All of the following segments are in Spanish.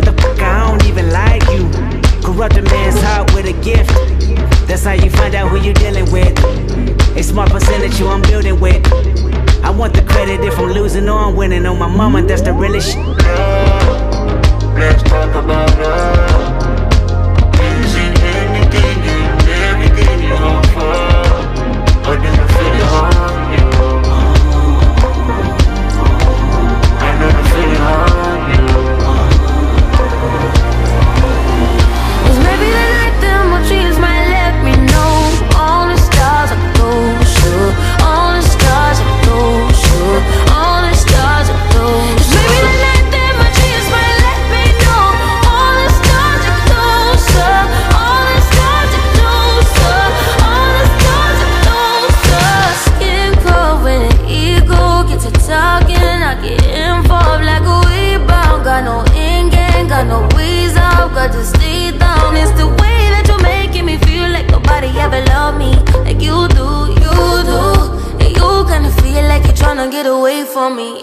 motherfucker, I don't even like you. Corrupt a man's heart with a gift. That's how you find out who you're dealing with. A smart percentage you I'm building with. I want the credit if I'm losing or I'm winning. On my mama, that's the realest shit. Let's talk about love. Is it anything and everything you offer? Or do you feel it on me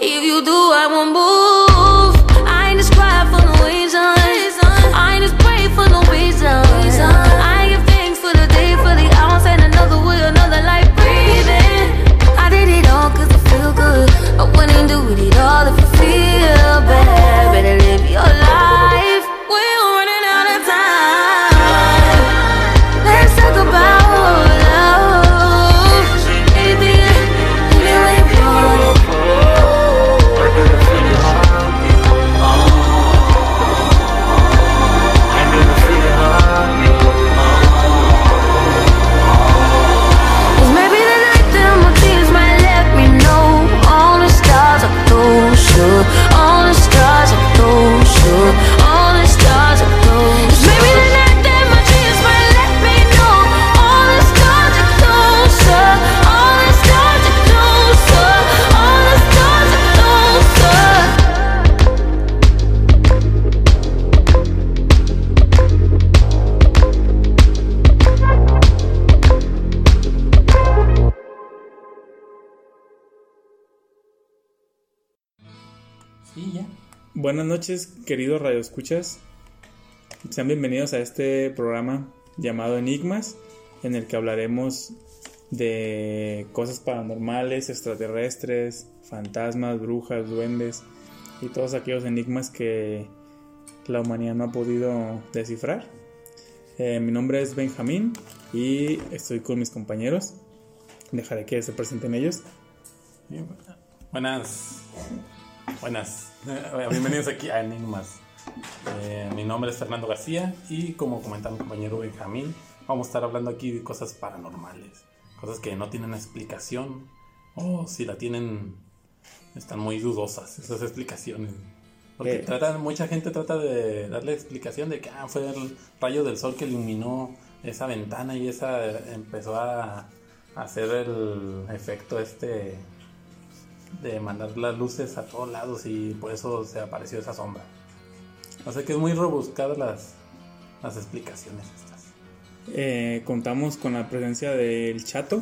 Buenas noches, queridos radioescuchas. Sean bienvenidos a este programa llamado Enigmas, en el que hablaremos de cosas paranormales, extraterrestres, fantasmas, brujas, duendes y todos aquellos enigmas que la humanidad no ha podido descifrar. Eh, mi nombre es Benjamín y estoy con mis compañeros. Dejaré que se presenten ellos. Buenas. Buenas. Bienvenidos aquí a Enigmas. Eh, mi nombre es Fernando García y como comentaba mi compañero Benjamín, vamos a estar hablando aquí de cosas paranormales. Cosas que no tienen explicación o si la tienen están muy dudosas esas explicaciones. Porque tratan, mucha gente trata de darle explicación de que ah, fue el rayo del sol que iluminó esa ventana y esa empezó a hacer el efecto este de mandar las luces a todos lados y por eso se apareció esa sombra. O sea que es muy rebuscadas las, las explicaciones estas. Eh, contamos con la presencia del Chato.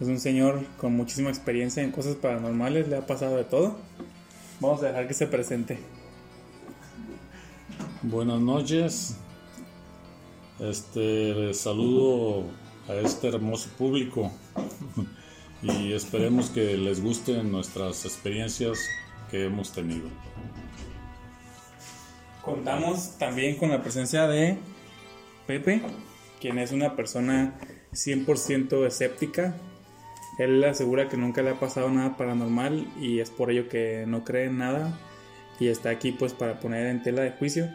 Es un señor con muchísima experiencia en cosas paranormales, le ha pasado de todo. Vamos a dejar que se presente. Buenas noches. Este saludo a este hermoso público y esperemos que les gusten nuestras experiencias que hemos tenido. Contamos también con la presencia de Pepe, quien es una persona 100% escéptica. Él asegura que nunca le ha pasado nada paranormal y es por ello que no cree en nada y está aquí pues para poner en tela de juicio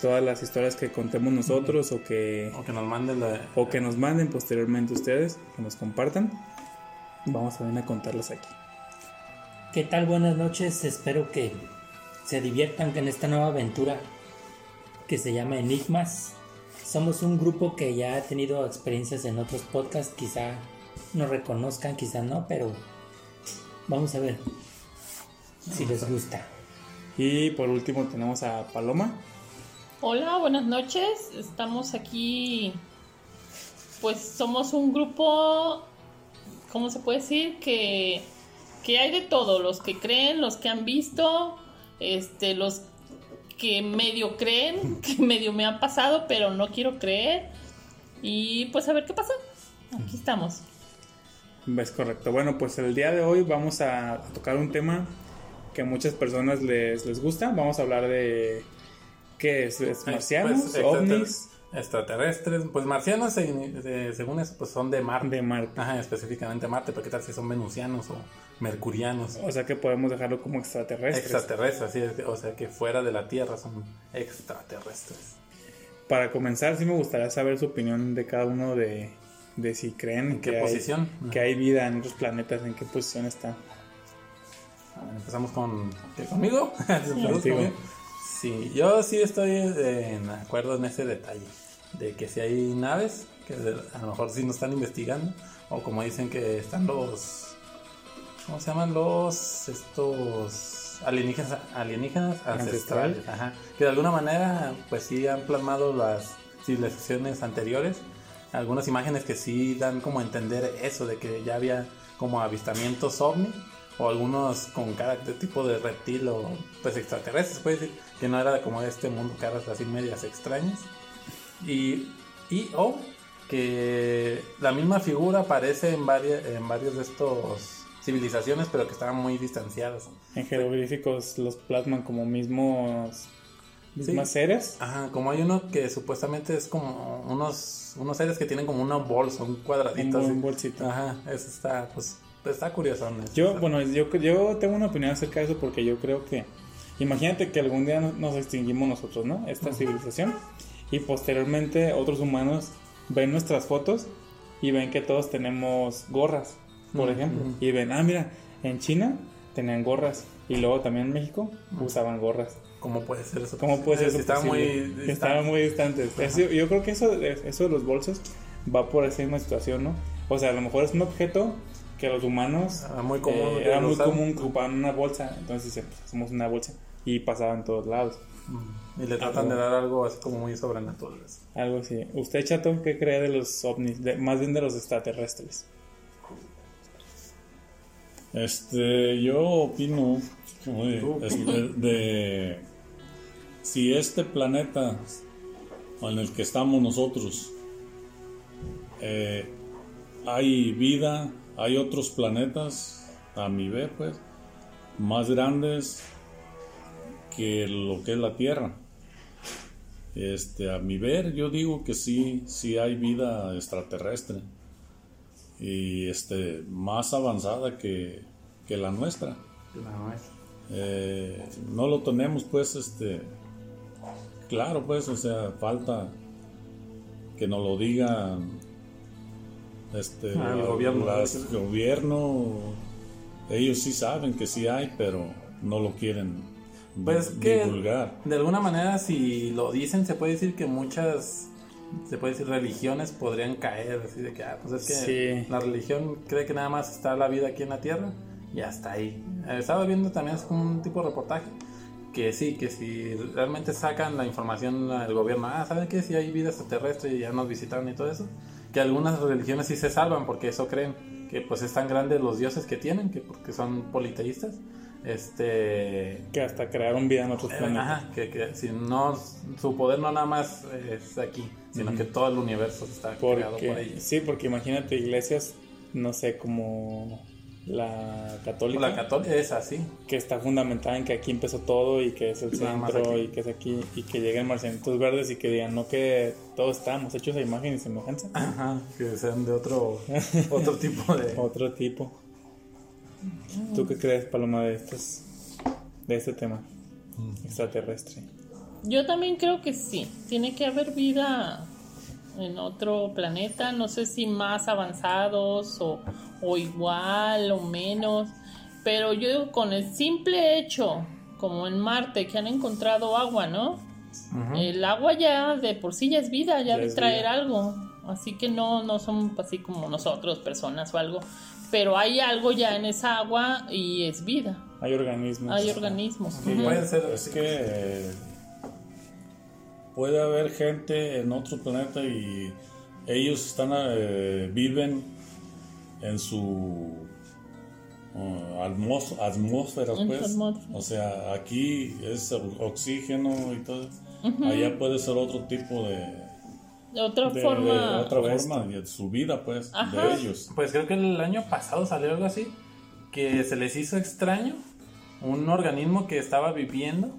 todas las historias que contemos nosotros o que O que nos manden la... o que nos manden posteriormente ustedes, que nos compartan. Vamos a venir a contarlas aquí. ¿Qué tal? Buenas noches. Espero que se diviertan con esta nueva aventura que se llama Enigmas. Somos un grupo que ya ha tenido experiencias en otros podcasts. Quizá nos reconozcan, quizá no, pero vamos a ver si les gusta. Y por último tenemos a Paloma. Hola, buenas noches. Estamos aquí, pues somos un grupo, ¿cómo se puede decir? Que, que hay de todo, los que creen, los que han visto, este, los que medio creen, que medio me han pasado, pero no quiero creer. Y pues a ver qué pasa. Aquí estamos. Es correcto. Bueno, pues el día de hoy vamos a, tocar un tema que a muchas personas les, les gusta. Vamos a hablar de qué es, ¿Es marcianos, Pues, ovnis, Extraterrestres, pues marcianos, de- según eso, pues son de Marte. de Marte. Ajá, específicamente Marte, pero qué tal si son venusianos o mercurianos. O sea que podemos dejarlo como extraterrestres. Extraterrestres, es, o sea que fuera de la Tierra son extraterrestres. Para comenzar, sí me gustaría saber su opinión de cada uno de, de si creen ¿En qué que, hay, posición? que hay vida en otros planetas, en qué posición están. Ver, Empezamos con ¿qué, conmigo. Empezamos conmigo. Sí, yo sí estoy eh, en acuerdo en ese detalle de que si hay naves que a lo mejor sí nos están investigando o como dicen que están los ¿cómo se llaman los estos alienígenas alienígenas ancestrales, Ancestrales. ajá, que de alguna manera pues sí han plasmado las civilizaciones anteriores algunas imágenes que sí dan como a entender eso de que ya había como avistamientos ovni o algunos con cara de tipo de reptil o pues extraterrestres puede decir que no era como de este mundo caras así medias extrañas y, y o que la misma figura aparece en varias en varios de estos civilizaciones pero que estaban muy distanciadas En jeroglíficos los plasman como mismos mismas Sí. seres. Ajá, como hay uno que supuestamente es como unos, unos seres que tienen como una bolsa, un cuadradito. Un- así. un bolsito. Ajá, eso está, pues, está curioso. ¿no? Yo, bueno, yo, yo tengo una opinión acerca de eso porque yo creo que, imagínate que algún día nos- extinguimos nosotros, ¿no? Esta civilización. Y posteriormente otros humanos ven nuestras fotos y ven que todos tenemos gorras, por Ujú. ejemplo. Y ven, ah, mira, en China tenían gorras. Y luego también en México usaban gorras. ¿Cómo puede ser eso? ¿Cómo puede ser eso Está muy posible? distante. Estaban muy distantes. Eso- yo creo que eso, eso de los bolsos va por esa misma situación, ¿no? O sea, a lo mejor es un objeto que los humanos Ah, muy común eh, que era lo muy común que ocupaban una bolsa. Entonces dicen, pues hacemos una bolsa y pasaban en todos lados. Y le tratan de dar algo así como muy sobrenatural. Algo así. ¿Usted, Chato, qué cree de los ovnis? De- más bien de los extraterrestres. Este, yo opino de, este, de si este planeta en el que estamos nosotros eh, hay vida, hay otros planetas, a mi ver, pues, más grandes que lo que es la Tierra. Este, a mi ver, yo digo que sí, sí hay vida extraterrestre y este más avanzada que, que la nuestra. Eh, no lo tenemos pues este claro pues o sea falta que nos lo digan este Ah, el gobierno. las- gobierno ellos sí saben que sí hay pero no lo quieren Pues que divulgar de alguna manera si lo dicen se puede decir que muchas se puede decir religiones podrían caer así de que ah, pues es que Sí. la religión cree que nada más está la vida aquí en la tierra y hasta ahí. Eh, Estaba viendo también es como un tipo de reportaje que sí, que si realmente sacan la información del gobierno, ah, ¿saben qué? Si hay vida extraterrestre y ya nos visitaron y todo eso, que algunas religiones sí se salvan porque eso creen, que pues es tan grande los dioses que tienen, que porque son politeístas, este Que hasta crearon vida en otros eh, planetas. Ajá, que, que si no, su poder no nada más es aquí, sino que todo el universo está creado por Porque, ellos. sí, porque imagínate iglesias, no sé, como la católica. La católica es así. que está fundamentada en que aquí empezó todo y que es el centro y que es aquí y que lleguen marcianitos verdes y que digan no que todos estamos hechos a imagen y semejanza Ajá, que sean de otro, otro tipo de... otro tipo ¿tú qué crees Paloma de estos de este tema extraterrestre Yo también creo que sí. Tiene que haber vida en otro planeta. No sé si más avanzados o, o igual o menos. Pero yo digo, con el simple hecho, como en Marte, que han encontrado agua, ¿no? El agua ya de por sí ya es vida, ya Ya de traer vida. algo. Así que no, no son así como nosotros, personas o algo. Pero hay algo ya en esa agua y es vida. hay organismos Hay organismos. Sí, Ujú. pueden ser es que puede haber gente en otro planeta y ellos están eh, viven en su uh, atmósfera, pues. atmósfera. O sea, aquí es oxígeno y todo. Allá puede ser otro tipo de, De otra de- forma. de otra forma de su vida, pues, Ajá. de ellos. Pues creo que el año pasado salió algo así, que se les hizo extraño un organismo que estaba viviendo,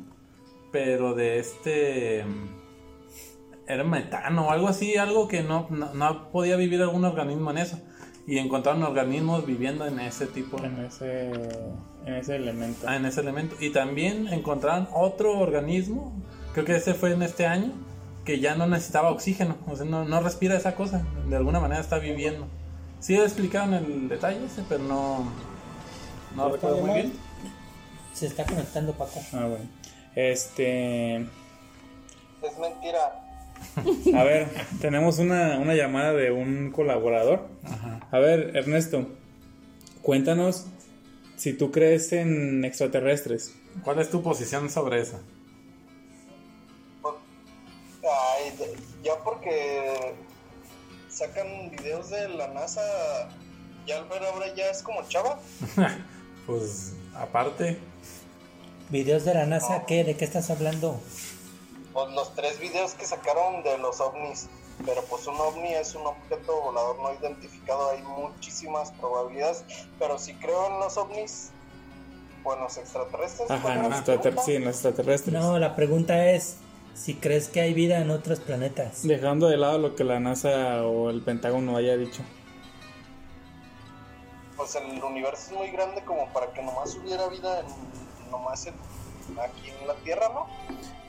pero de este... Era metano o algo así, algo que no, no, no podía vivir algún organismo en eso. Y encontraron organismos viviendo en ese tipo, En ese, en ese elemento. ah, en ese elemento. Y también encontraron otro organismo, creo que ese fue en este año, que ya no necesitaba oxígeno, o sea, no, no respira esa cosa, de alguna manera está viviendo. Sí lo explicaron el detalle ese, pero no, no recuerdo muy bien. Se está conectando Paco. Ah, bueno. Este. Es mentira. A ver, tenemos una, una llamada de un colaborador. A ver, Ernesto, cuéntanos si tú crees en extraterrestres. ¿Cuál es tu posición sobre eso? Ay, ya porque sacan videos de la NASA, ya Albert ahora ya es como chava. Pues aparte, ¿Videos de la NASA? ¿Qué? ¿De qué estás hablando? Pues los tres videos que sacaron de los ovnis. Pero pues un ovni es un objeto volador no identificado, hay muchísimas probabilidades. Pero si creo en los ovnis, bueno, los extraterrestres. Ajá, ¿cuál en era los la extrater- pregunta? sí, en los extraterrestres. No, la pregunta es si crees que hay vida en otros planetas. Dejando de lado lo que la NASA o el Pentágono haya dicho. Pues el universo es muy grande como para que nomás hubiera vida en, nomás en- aquí en la Tierra, ¿no?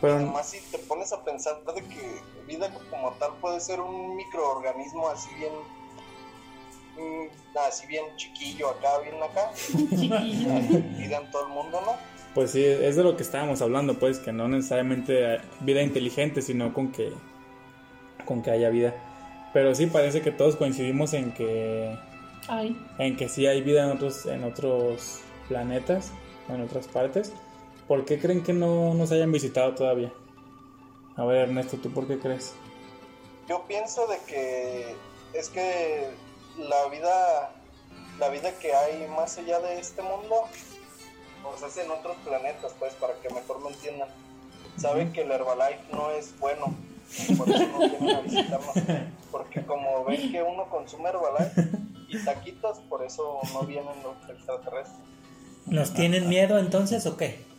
Pero Además, si te pones a pensar de que vida como tal puede ser un microorganismo así bien, mm, así bien chiquillo acá, bien acá, vida en todo el mundo, ¿no? Pues sí, es de lo que estábamos hablando, pues, que no necesariamente vida inteligente, sino con que, con que haya vida. Pero sí parece que todos coincidimos en que, Ay, en que sí hay vida en otros, en otros planetas, en otras partes. ¿Por qué creen que no nos hayan visitado todavía? A ver, Ernesto, ¿tú por qué crees? Yo pienso de que es que la vida, la vida que hay más allá de este mundo, pues es en otros planetas, pues, para que mejor me entiendan. Saben que el Herbalife no es bueno, por eso no vienen a visitarnos. Porque como ven que uno consume Herbalife y taquitos, por eso no vienen los extraterrestres. ¿Nos tienen miedo entonces o qué?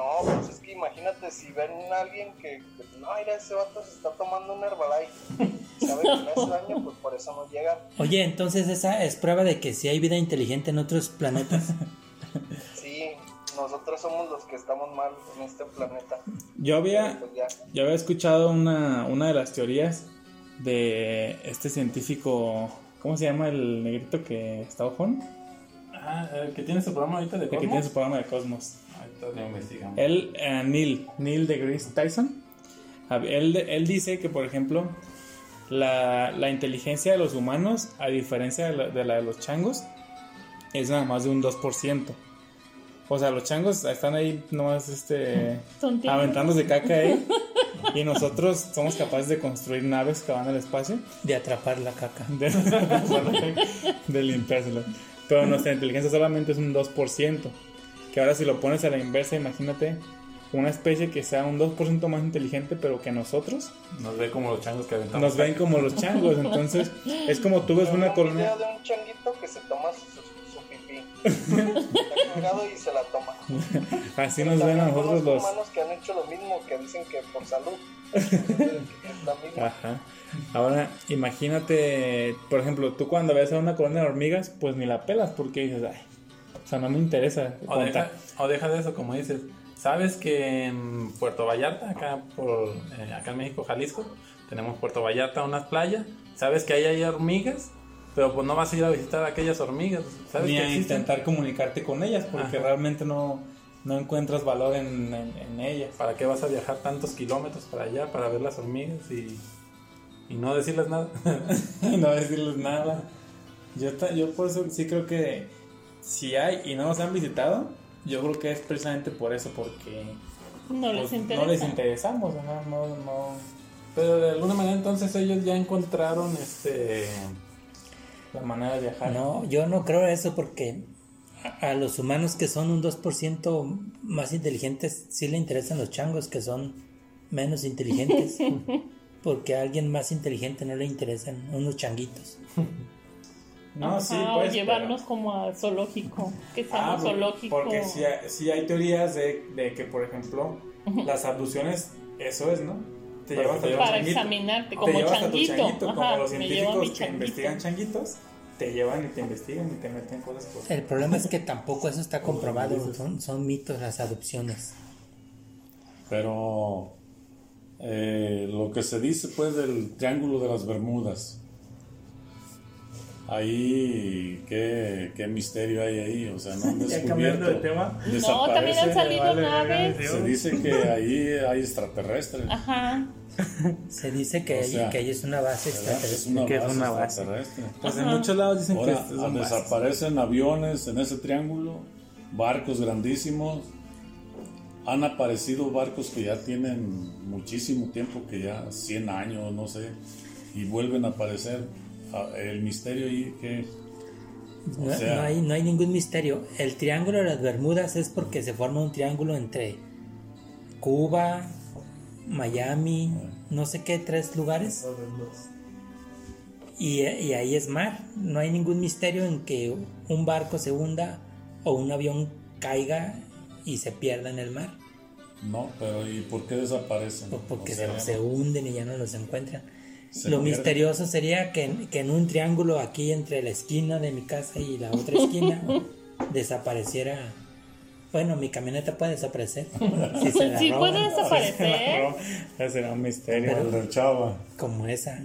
No, pues es que imagínate si ven a alguien que, que, no, mira, ese vato se está tomando un Herbalife. y Sabe que le hace daño, pues por eso no llegan. Oye, entonces esa es prueba de que sí hay vida inteligente en otros planetas. Sí, nosotros somos los que estamos mal en este planeta. Yo había, Pues ya. yo había escuchado una, una de las teorías de este científico, ¿cómo se llama el negrito que está ojón? ah, el que tiene su programa ahorita de El que Cosmos. tiene su programa de Cosmos. Investigamos. Él, eh, Neil, Neil deGrasse Tyson, a ver, él, él dice que, por ejemplo, la, la inteligencia de los humanos, a diferencia de la, de la de los changos, es nada más de un 2%. O sea, los changos están ahí nomás este, aventándose caca ahí. Y nosotros somos capaces de construir naves que van al espacio. De atrapar la caca. De, de. Pero nuestra inteligencia solamente es un 2%. Que ahora si lo pones a la inversa, imagínate una especie que sea un 2% más inteligente, pero que nosotros Nos ve como los changos que aventamos. nos ven como los changos. Entonces es como tú ves una un colonia. de un changuito que se toma su, su pipí. Está y se la toma. Así nos ven a nosotros los. humanos que han hecho lo mismo, que dicen que por salud. Ajá. Ahora, imagínate, por ejemplo, tú cuando ves a una colonia de hormigas, pues ni la pelas porque dices, ay, sea, no me interesa. O deja, o deja de eso, como dices. ¿Sabes que en Puerto Vallarta, acá, por, eh, acá en México, Jalisco, tenemos Puerto Vallarta, unas playas? ¿Sabes que ahí hay hormigas? Pero pues no vas a ir a visitar aquellas hormigas. ¿Sabes Ni que a intentar comunicarte con ellas porque Ajá. realmente no, no encuentras valor en, en- en ellas. ¿Para qué vas a viajar tantos kilómetros para allá para ver las hormigas y, y no decirles nada? y no decirles nada. Yo, yo por eso sí creo que si hay y no nos han visitado, yo creo que es precisamente por eso, porque No les pues, interesa. no les interesamos, ajá, no, no. Pero de alguna manera entonces ellos ya encontraron este la manera de viajar. No, yo no creo eso porque a, a los humanos que son un 2% más inteligentes sí le interesan los changos que son menos inteligentes. porque a alguien más inteligente no le interesan unos changuitos. No, Ajá, sí, o pues, llevarnos como a zoológico. Que pero- Ah, zoológico. Porque sí, hay- sí hay teorías de, de que, por ejemplo, las abducciones, eso es, ¿no? Te Para llevas te Para changuito. examinarte Te como llevas a tu changuito. changuito, como los científicos que changuito. investigan changuitos, te llevan y te investigan y te meten cosas por... El problema es que tampoco eso está comprobado, son, son mitos las adopciones. Pero eh, lo que se dice pues del Triángulo de las Bermudas, ahí qué, qué misterio hay ahí, o sea, no han cambiando de descubierto. tema. No, también han salido vale, naves. Se dice que ahí hay extraterrestres. Ajá. Se dice que, O que ahí es una base ¿verdad? Es extraterrestre. una Que es una base. extraterrestre. Pues en muchos lados dicen que es bases. desaparecen aviones en ese triángulo, barcos grandísimos. Han aparecido barcos que ya tienen muchísimo tiempo, que ya 100 años, no sé, y vuelven a aparecer. Ah, El misterio ahí que No, sea- no hay, no hay ningún misterio. El triángulo de las Bermudas es porque se forma un triángulo entre Cuba, Miami, no sé qué, tres lugares. Y, y ahí es mar. No hay ningún misterio en que un barco se hunda o un avión caiga y se pierda en el mar. no, pero ¿y por qué desaparecen? O porque O sea, se, se hunden y ya no los encuentran. Se Lo misterioso sería que, en- que en un triángulo aquí entre la esquina de mi casa y la otra esquina desapareciera. Bueno, mi camioneta puede desaparecer. Si se la Sí roban, puede desaparecer. Ese será un misterio. el del Chava. Como esa.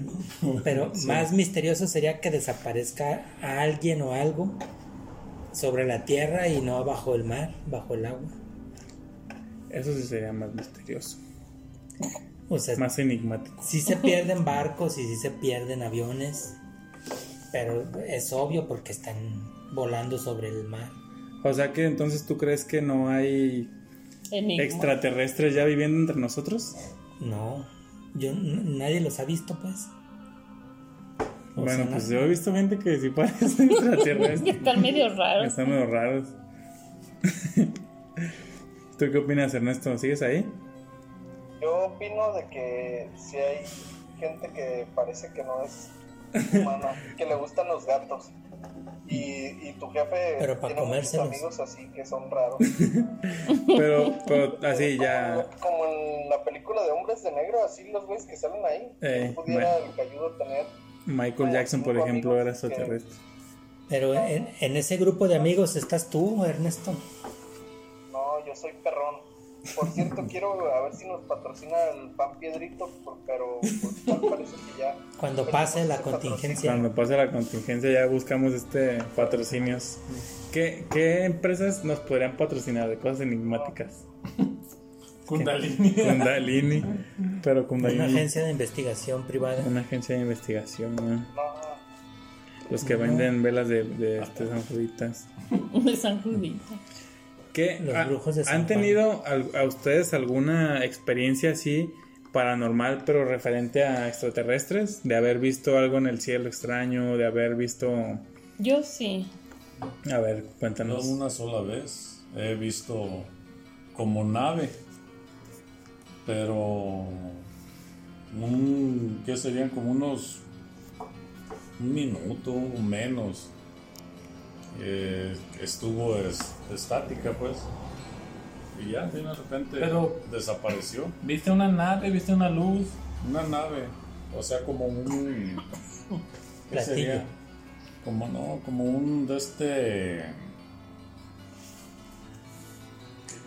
Pero más misterioso sería que desaparezca a alguien o algo sobre la tierra y no bajo el mar, bajo el agua. Eso sí sería más misterioso. O sea, Más enigmático. sí se pierden barcos y sí se pierden aviones, pero es obvio porque están volando sobre el mar. O sea que entonces tú crees que no hay Enigma. extraterrestres ya viviendo entre nosotros? No, yo nadie los ha visto, pues. O bueno, sea, pues no- yo he visto gente que sí parece extraterrestres. Están medio raros. Están medio raros. ¿Tú qué opinas, Ernesto? ¿Sigues ahí? Yo opino de que si hay gente que parece que no es humana, que le gustan los gatos. Y, y tu jefe Pero pa' tiene muchos comérselos. amigos así que son raros. Pero, pero así ya. Como, como en la película de Hombres de Negro, así los güeyes que salen ahí. Eh, pudiera el cayudo tener. Michael Jackson, por ejemplo, era que- extraterrestre. Pero en, en ese grupo de amigos estás tú, Ernesto. No, yo soy perrón. Por cierto, quiero a ver si nos patrocina el pan piedrito, por- pero pues, parece que ya. Cuando pase la contingencia. Cuando pase la contingencia ya buscamos este patrocinios. ¿Qué, qué empresas nos podrían patrocinar de cosas enigmáticas? Kundalini. Kundalini. Pero Kundalini. Una agencia de investigación privada. Una agencia de investigación, ¿no? No, Los que venden velas de, de este, San Juditas. De San Judito. Los ¿Qué, ha- brujos de San ¿Han tenido a ustedes alguna experiencia así paranormal, pero referente a extraterrestres? De haber visto algo en el cielo extraño, de haber visto... Yo sí. A ver, cuéntanos. una sola vez he visto como nave, pero un, ¿qué serían? Como unos un minuto o menos. Eh, estuvo es- estática, pues. Y ya, de repente Pero- desapareció. ¿Viste una nave? ¿Viste una luz? Una nave, o sea, como un. ¿Qué Platillo. sería? Como no, como un de este.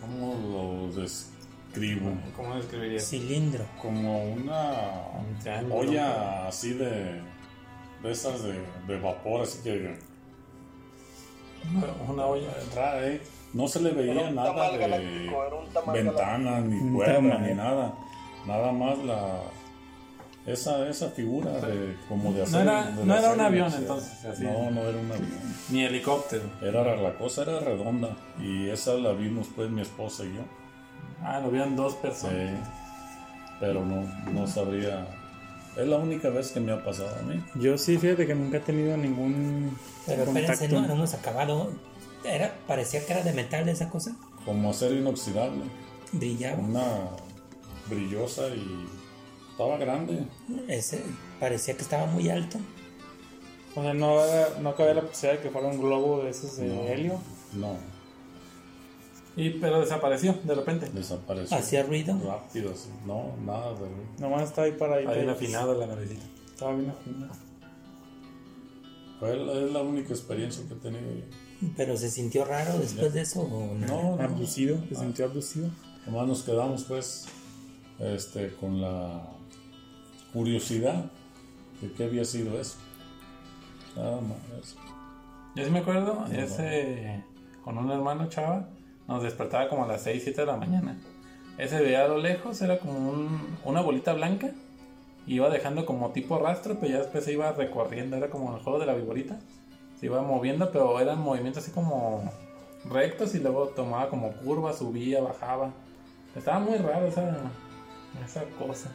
¿Cómo lo describo? ¿Cómo describirías? Cilindro. Como una Un olla así de. de esas de, de vapor, así que. Una olla. rara, ¿eh? No se le era veía nada de era ventanas, ni puertas, ni nada. Nada más la. Esa, esa figura de como de hacer. era- de no era un avión, entonces, así. No, no era un avión. Ni helicóptero. Era la cosa era redonda y esa la vimos pues mi esposa y yo. Ah, lo vieron dos Sí, personas. pero no, no sabría. Es la única vez que me ha pasado a mí. Yo sí, fíjate que nunca he tenido ningún Pero espérense, contacto. no, no hemos acabado. Era, parecía que era de metal esa cosa. Como acero inoxidable. Brillaba. Una brillosa y estaba grande. Ese, parecía que estaba muy alto. O sea, no, no cabía la posibilidad de que fuera un globo de esos de No. helio. No, Y, pero desapareció de repente. desapareció. Hacía ruido. Rápido, sí. No, nada de ruido. Nomás estaba ahí para ahí. Ahí bien afinado la navecita. Estaba bien afinado. Fue la, es la única experiencia que he tenido yo. Pero se sintió raro después de eso o no. No, no. Abducido, se sintió abducido. Nomás nos quedamos pues este, con la curiosidad de qué había sido eso. Nada más. eso. Yo sí me acuerdo, ese con un hermano chava, nos despertaba como a las 6, 7 de la mañana. Ese veía a lo lejos, era como un- una bolita blanca, iba dejando como tipo rastro, pero ya después se iba recorriendo, era como el juego de la viborita. Se iba moviendo, pero eran movimientos así como rectos y luego tomaba como curvas, subía, bajaba. Estaba muy raro esa, esa cosa.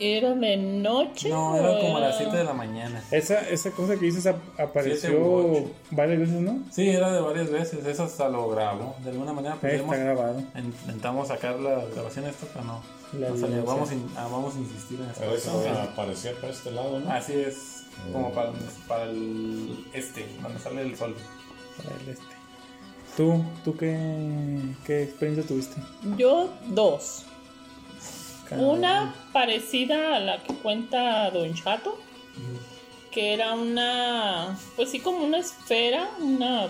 ¿Era de noche? No, o era como a las era- 7 de la mañana. Esa, esa cosa que dices ap- apareció varias veces, ¿no? Sí, era de varias veces, eso hasta lo grabó. De alguna manera Ahí está pudimos grabado. Intentamos sacar la grabación de esto, pero no. La. Vamos, in- ah, vamos a insistir en Pero esto. esa aparecía para este lado, ¿no? Así es, como para, para el este, donde sale el sol. Para el este. ¿Tú, tú qué, qué experiencia tuviste? Yo dos. Una parecida a la que cuenta Don Chato, que era una, pues sí, como una esfera, una,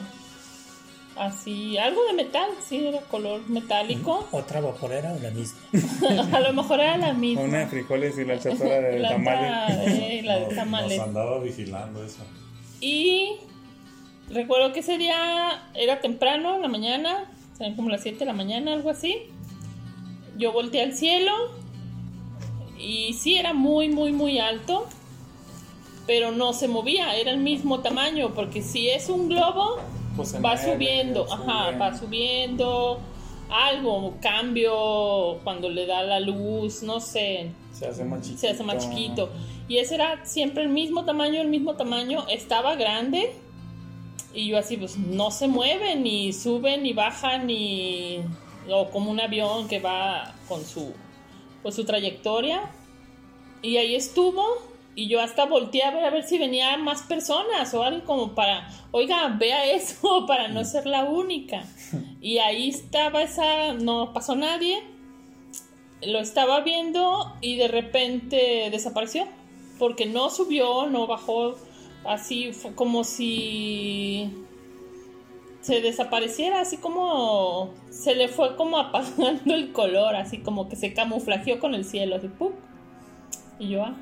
así, algo de metal, sí, era color metálico. ¿Otra vaporera o la misma? a lo mejor era la misma. Una de frijoles y la chatora de La, tamales. eh, la de Nos- tamales. Nos andaba vigilando eso. Y recuerdo que ese día era temprano, en la mañana, serían como las 7 de la mañana, algo así. Yo volteé al cielo y sí era muy, muy, muy alto, pero no se movía, era el mismo tamaño, porque si es un globo, Pues va subiendo, ajá, va subiendo, algo, cambio cuando le da la luz, no sé, Se hace más chiquito. se hace más chiquito. Y ese era siempre el mismo tamaño, el mismo tamaño. Estaba grande. Y yo así, pues no se mueve, ni sube, ni baja, ni. O como un avión que va con su. Pues su trayectoria. Y ahí estuvo. Y yo hasta volteé a ver a ver si venían más personas o algo como para. Oiga, vea eso, para no ser la única. Y ahí estaba esa. No pasó nadie lo estaba viendo y de repente desapareció. Porque no subió, no bajó. Así como si se desapareciera, así como se le fue como apagando el color, así como que se camuflajeó con el cielo, así ¡pum! Y yo, ah,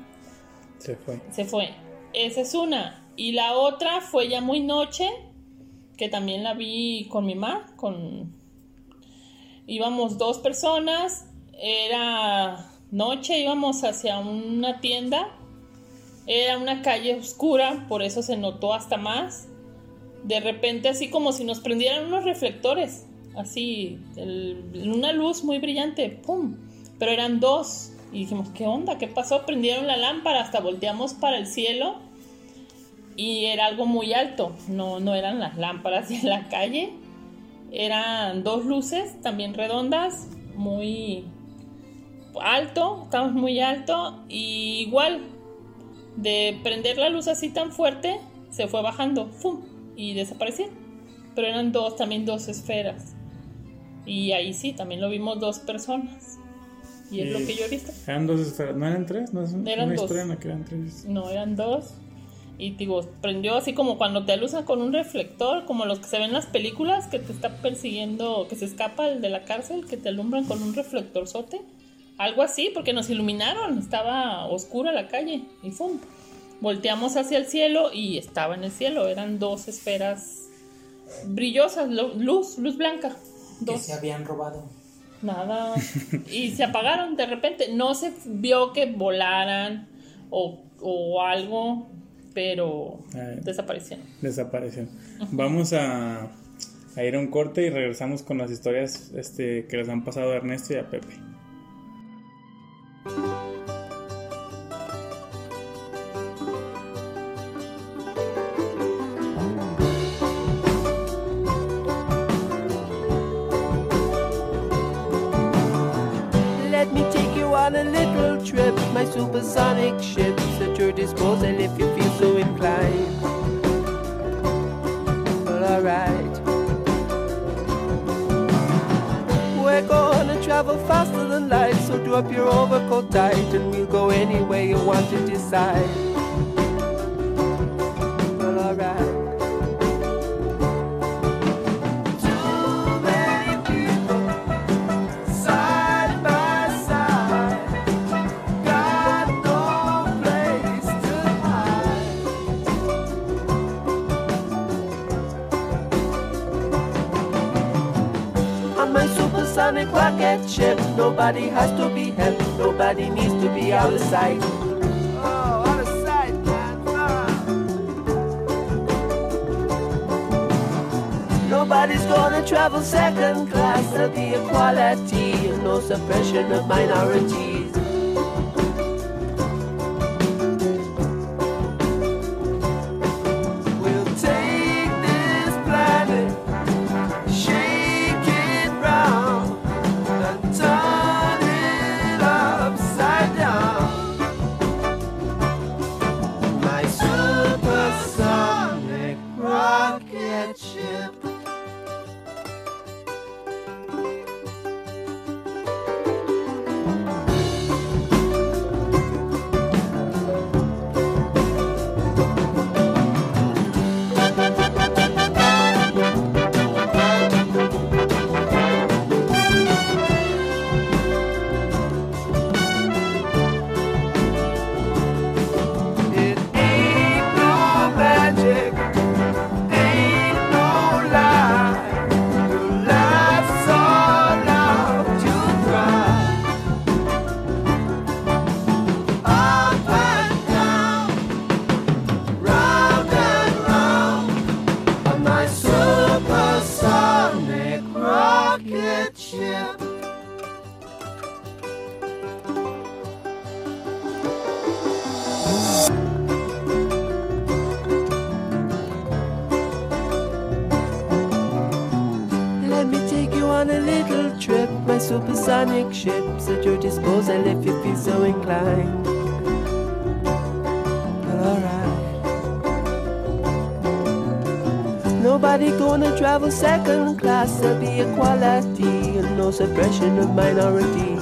Se fue. se fue. Esa es una. Y la otra fue ya muy noche, que también la vi con mi mamá, con... Íbamos dos personas, era noche, íbamos hacia una tienda, era una calle oscura, por eso se notó hasta más. De repente así como si nos prendieran unos reflectores, así, el- una luz muy brillante, ¡pum! Pero eran dos. Y dijimos, ¿qué onda? ¿Qué pasó? Prendieron la lámpara, hasta volteamos para el cielo y era algo muy alto. No, no eran las lámparas de la calle. Eran dos luces, también redondas, muy alto, estamos muy alto. Igual, de prender la luz así tan fuerte, se fue bajando, ¡fum! Y desapareció. Pero eran dos, también dos esferas. Y ahí sí, también lo vimos dos personas. Y es lo que yo he visto. Eran dos esferas. ¿No eran tres? ¿No es una Eran dos. historia en la que eran tres? No, eran dos. Y digo, prendió así como cuando te alusan con un reflector, como los que se ven en las películas, que te está persiguiendo, que se escapa el de la cárcel, que te alumbran con un reflectorzote. Algo así, porque nos iluminaron, estaba oscura la calle y ¡fum! Volteamos hacia el cielo y estaba en el cielo, eran dos esferas brillosas, lu- luz, luz blanca. Que Dos. se habían robado. Nada. Y se apagaron de repente. No se vio que volaran o, o algo, pero desaparecieron. Desaparecieron. Vamos a, a ir a un corte y regresamos con las historias este, que les han pasado a Ernesto y a Pepe. Ship's at your disposal if you feel so inclined. Alright. Nobody gonna travel second class. There'll be equality and no suppression of minorities.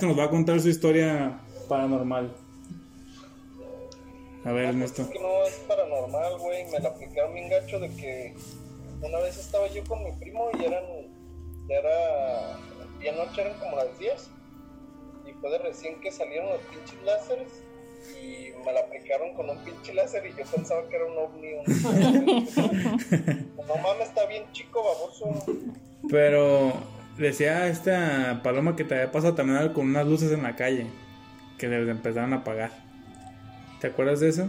Ernesto nos va a contar su historia paranormal. A ver, Ernesto. Es que no es paranormal, güey. Me la aplicaron bien gacho de que una vez estaba yo con mi primo y eran. Ya era. Ya noche eran como las 10. Y fue de recién que salieron los pinches láseres. Y me la aplicaron con un pinche láser y yo pensaba que era un ovni. un- no mames, está bien chico, baboso. Pero decía esta paloma que te había pasado también con unas luces en la calle que les empezaron a apagar. ¿Te acuerdas de eso?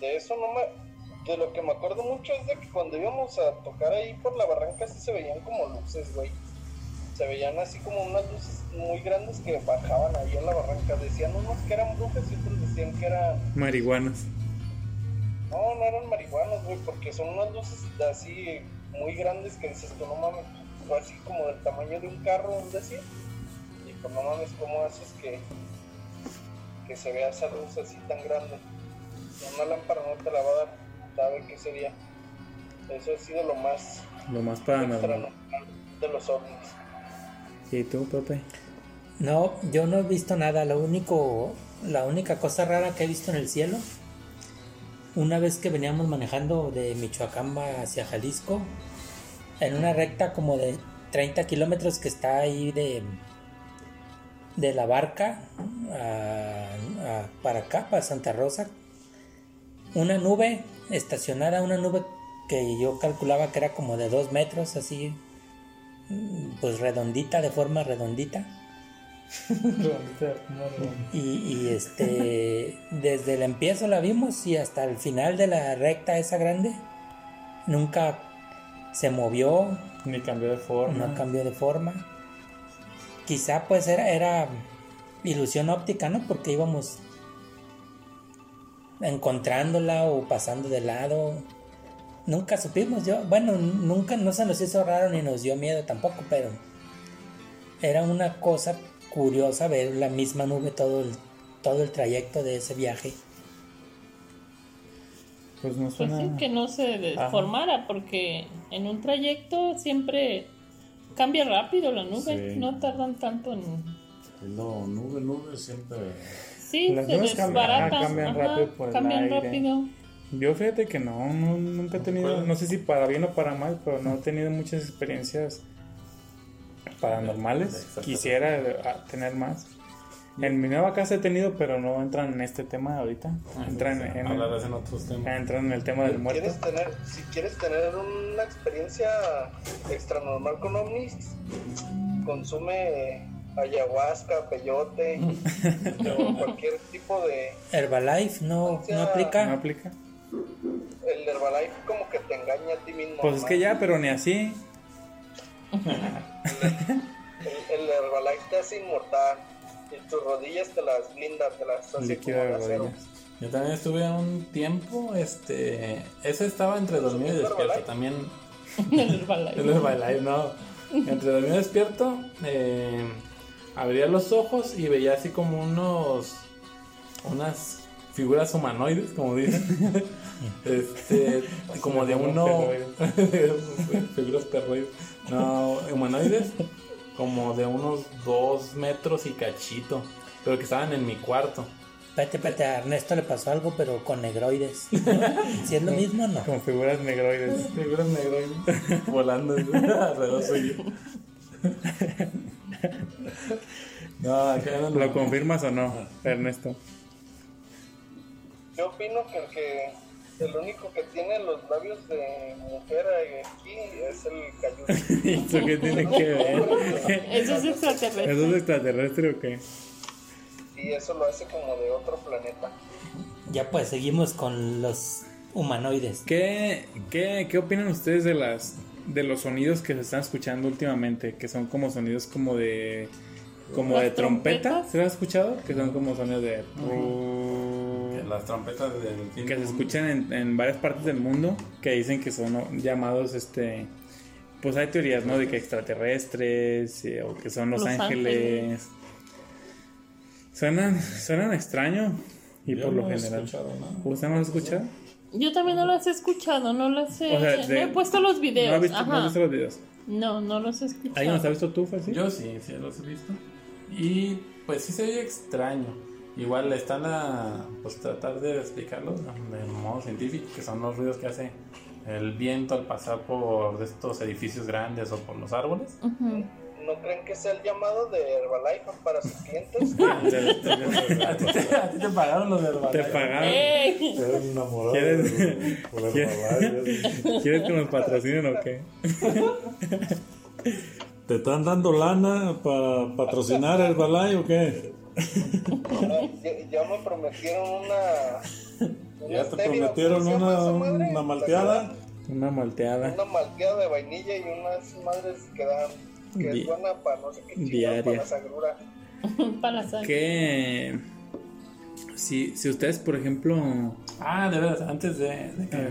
De eso no me. De lo que me acuerdo mucho es de que cuando íbamos a tocar ahí por la barranca sí se veían como luces, güey. Se veían así como unas luces muy grandes que bajaban ahí en la barranca. Decían unos que eran brujas y otros decían que eran. Marihuanas. No, no eran marihuanos, güey, porque son unas luces así muy grandes que dices, tú no mames, o así como del tamaño de un carro, un decir. Y pues no mames, ¿cómo haces que, que se vea esa luz así tan grande? Una lámpara no te la va a dar, ¿sabe qué sería? Eso ha sido lo más Lo más paranormal. de los ovnis. ¿Y tú, Pepe? No, yo no he visto nada. Lo único, la única cosa rara que he visto en el cielo una vez que veníamos manejando de Michoacán hacia Jalisco, en una recta como de 30 kilómetros que está ahí de, de la barca a- a- para acá, para Santa Rosa, una nube estacionada, una nube que yo calculaba que era como de dos metros, así, pues redondita, de forma redondita. Y, y, este, desde el empiezo la vimos y hasta el final de la recta esa grande, nunca se movió, Ni cambió de forma. no cambió de forma. Quizá pues era, era ilusión óptica, ¿no? Porque íbamos encontrándola o pasando de lado. Nunca supimos, yo, bueno, nunca no se nos hizo raro ni nos dio miedo tampoco, pero era una cosa curiosa ver la misma nube todo el, todo el trayecto de ese viaje. Pues no Pues suena. sí, que no se deformara, porque en un trayecto siempre cambia rápido la nube, Sí. no tardan tanto en... No, nube, nube siempre. Sí, Las se cambian- ah, desbaratan, cambian ajá, rápido por el cambian aire. rápido. Yo fíjate que no, no, nunca he tenido, no sé si para bien o para mal, pero no he tenido muchas experiencias paranormales. Quisiera eh, tener más. En mi nueva casa he tenido, pero no entran en este tema ahorita. Entran en, Hablarás en otros temas. entran en el tema del muerto. ¿Quieres tener, si quieres tener una experiencia extranormal con ovnis, consume ayahuasca, peyote o cualquier tipo de... Herbalife no, no aplica. ¿No aplica? El Herbalife como que te engaña a ti mismo. Pues es que ya, pero ni así. El, el Herbalife te hace inmortal y tus rodillas te las blinda, te las hace Líquido como acero. rodillas. Yo también estuve un tiempo, este, ese estaba entre dormido y despierto, también. El Herbalife. el Herbalife, no, entre dormido y despierto, eh, abría los ojos y veía así como unos, unas figuras humanoides, como dicen, este, como de uno, figuras perroides, no, humanoides, como de unos dos metros y cachito, pero que estaban en mi cuarto. Espérate, espérate, a Ernesto le pasó algo, pero con negroides. Si es lo mismo, no. Como figuras negroides. Figuras negroides volando alrededor suyo. No, acá no ¿Lo confirmas o no, Ernesto? Yo opino que el que el único que tiene los labios de mujer aquí es el cayudo. ¿Y eso qué tiene que ver? Eso es extraterrestre. ¿Eso es extraterrestre o qué? y eso lo hace como de otro planeta. Ya pues, seguimos con los humanoides. ¿Qué, qué, qué opinan ustedes de las de los sonidos que se están escuchando últimamente? Que son como sonidos como de como ¿Las de trompeta. trompetas? ¿Se lo has escuchado? Que son como sonidos de Las trompetas del fin que se escuchan en, en varias partes del mundo que dicen que son ¿no? llamados este pues hay teorías no de que extraterrestres eh, o que son los, Los ángeles. ángeles. suenan suenan extraño y Yo por lo no he general escuchado nada. ¿usted no lo? Yo también no las he escuchado, no las he... O sea, no de- he puesto los videos. ¿No has visto, no has visto los videos? No, no los he escuchado. ¿Alguien los ha visto tú, Fácil? Yo sí, sí los he visto. Y pues sí se oye extraño. Igual está la. Pues tratar de explicarlo de modo científico, que son los ruidos que hace el viento al pasar por estos edificios grandes o por los árboles. ¿No creen que sea el llamado de Herbalife para sus clientes? ¿A ti te, a ti te pagaron los de Te Herbalife? pagaron. ¡Ey! Eres enamorado ¿Quieres- de- por el Herbalife. ¿Quieres que nos patrocinen o qué? ¿Te están dando lana para patrocinar Herbalife o qué? Ya, ya me prometieron una. una ¿Ya te estéreo, prometieron ¿cómo se llama una, una malteada? Una malteada. Una malteada de vainilla y unas madres que dan. que Di- es buena para no sé qué diaria. para la sangrura. Para la sangre. ¿Qué? Si, si ustedes, por ejemplo, Ah, de verdad, antes de, de que A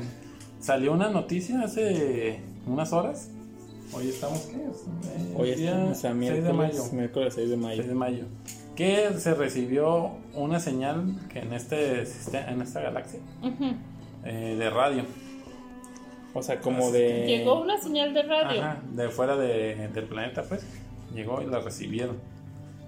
salió una noticia hace unas horas. Hoy estamos, ¿qué es? Eh, hoy día es o sea, 6 de miércoles, mayo. miércoles 6 de mayo. 6 de mayo. Que se recibió una señal que en este sistema, en esta galaxia eh, de radio. O sea, como de... Llegó una señal de radio. Ajá, de fuera de- del planeta, pues. Llegó y la recibieron.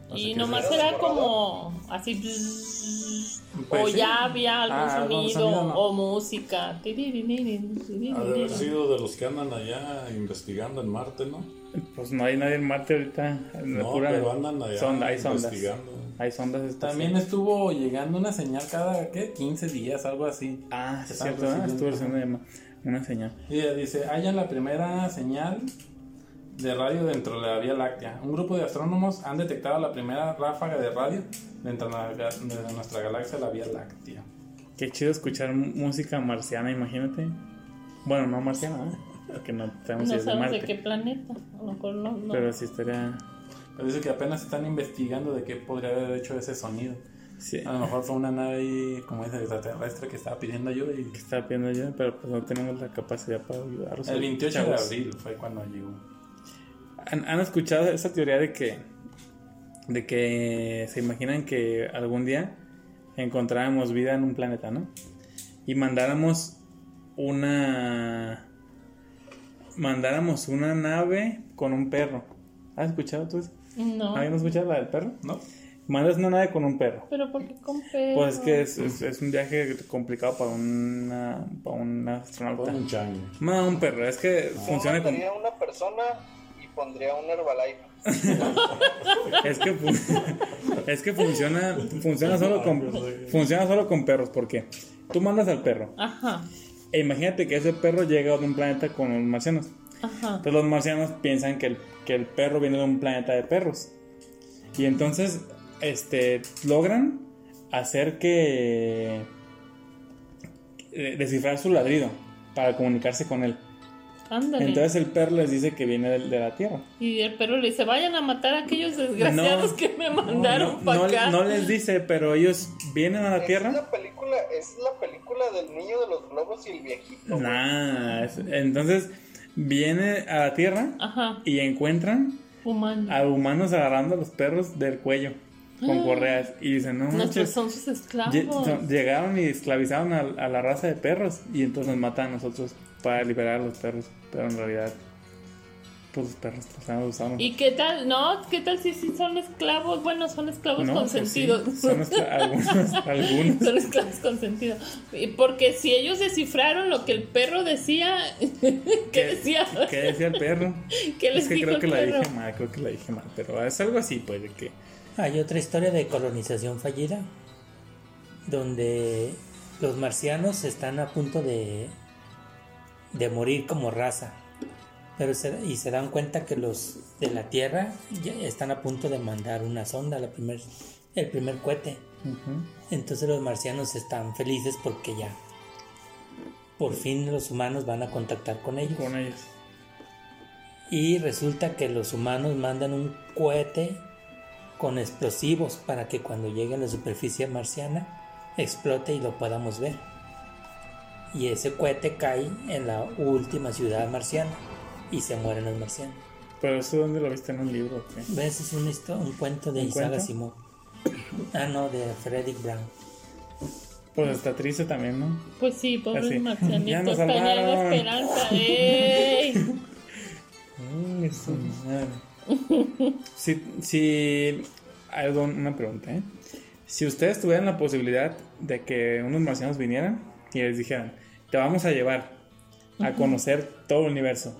No Y nomás sea. era como así. bzzz, Pues o sí. ya había algún Ah, algún sonido, sonido, no. o música. Ha de haber sido de los que andan allá investigando en Marte, ¿no? Pues no hay nadie en Marte ahorita. No, pura pero andan allá sonda, hay sondas. investigando. Hay sondas También estuvo llegando una señal cada, ¿qué? 15 días, algo así. Ah, es cierto, ¿verdad? recibiendo- estuvo recibiendo una, señal. Y ella dice, hallan la primera señal de radio dentro de la Vía Láctea. Un grupo de astrónomos han detectado la primera ráfaga de radio dentro de, de nuestra galaxia, la Vía Láctea. Qué chido escuchar música marciana, imagínate. Bueno, no marciana, ¿eh? Porque no sabemos si No es de sabemos Marte. de qué planeta. A lo mejor no. no. Pero sí estaría. Pero dice que apenas están investigando de qué podría haber hecho ese sonido. Sí, A lo mejor fue una nave, ahí, como dice, extraterrestre que estaba pidiendo ayuda y... que estaba pidiendo yo, pero pues no tenemos la capacidad para ayudarlos. El 28 de abril fue cuando llegó. ¿Han, han escuchado esa teoría de que, de que se imaginan que algún día encontráramos vida en un planeta, ¿no? Y mandáramos una mandáramos una nave con un perro. ¿Has escuchado tú eso? No. ¿Alguien no ha escuchado la del perro? ¿No? Mandas una nave con un perro. Pero ¿por qué con perro? Pues es que es, es- es un viaje complicado para una para un astronauta. Un chango. No, un perro, es que funciona como Mataría a una persona pondría un Herbalife. Es que, es que funciona, funciona solo con funciona solo con perros, porque tú mandas al perro Ajá. e imagínate que ese perro llega de un planeta con los marcianos. Ajá. Entonces los marcianos piensan que el, que el perro viene de un planeta de perros. Y entonces este logran hacer que eh, descifrar su ladrido para comunicarse con él. Ándale. Entonces el perro les dice que viene de, de la Tierra. Y el perro le dice, vayan a matar a aquellos desgraciados No, que me mandaron No, para no- acá. no les dice, pero ellos vienen a la Es Tierra. la película, es la película del niño de los globos y el viejito. Nah, es- entonces viene a la Tierra Ajá. y encuentran Humano. a humanos agarrando a los perros del cuello con correas y dicen, no manches, son sus esclavos. llegaron y esclavizaron a, a la raza de perros y entonces nos matan a nosotros para liberar a los perros, pero en realidad pues los perros los usados ¿Y qué tal? No, ¿qué tal si sí son esclavos? Bueno, son esclavos No, pues sí, consentidos. son escla- algunos, algunos. Son esclavos consentidos. Y Porque si ellos descifraron lo que el perro decía, ¿qué, decía? ¿Qué decía el perro? ¿Qué les es que dijo creo el que la dije mal, creo que la dije mal, pero es algo así, pues, de que Hay otra historia de colonización fallida donde los marcianos están a punto de, de morir como raza. Pero se, y se dan cuenta que los de la Tierra ya están a punto de mandar una sonda, la primer, el primer cohete. Entonces los marcianos están felices porque ya por fin los humanos van a contactar con ellos. con ellos. Y resulta que los humanos mandan un cohete con explosivos para que cuando llegue a la superficie marciana explote y lo podamos ver. Y ese cohete cae en la última ciudad marciana y se mueren los marcianos. Pero eso dónde lo viste en un libro. ¿Ves? Es histo- un cuento de ¿Un Isaac cuento? Asimov. Ah, no, de Frederick Brown. Pues está triste también, ¿no? Pues sí, pobres Así. Ya marcianitos, tenían esperanza. ¡Ey! Ay, su madre. Si, si una pregunta, ¿eh? Si ustedes tuvieran la posibilidad de que unos marcianos vinieran y les dijeran, te vamos a llevar a conocer todo el universo,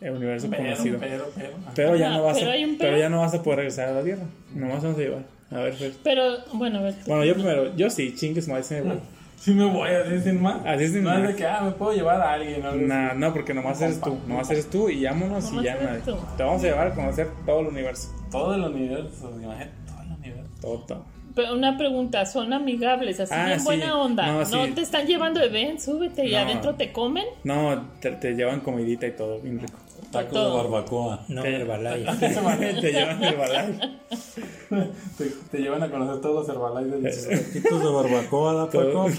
el universo conocido, pero, pero. pero ya no vas pero a, pero pero. ya no vas a poder regresar a la Tierra, nomás vamos a llevar. A ver, Fer. Pero, bueno, a ver. tú. Bueno, yo primero, yo sí, chingues me voy. Sí me voy así sin más. Así sin no más. es de que, ah, me puedo llevar a alguien. ¿no? Nah, no, porque nomás eres tú, nomás eres tú y vámonos y ya nadie. tú. Te vamos a llevar a conocer todo el universo. Todo el universo, imagínate, todo el universo. Todo, todo. Pero una pregunta, ¿son amigables? Así Ah, bien sí. buena onda. No, te están llevando de ven, súbete y No. adentro te comen. No, te, te llevan comidita y todo, bien rico. Taco de barbacoa. No, Te- Herbalife. te llevan Herbalife. Te, te llevan a conocer todos los Herbalife del Taquitos de barbacoa, da. Paco.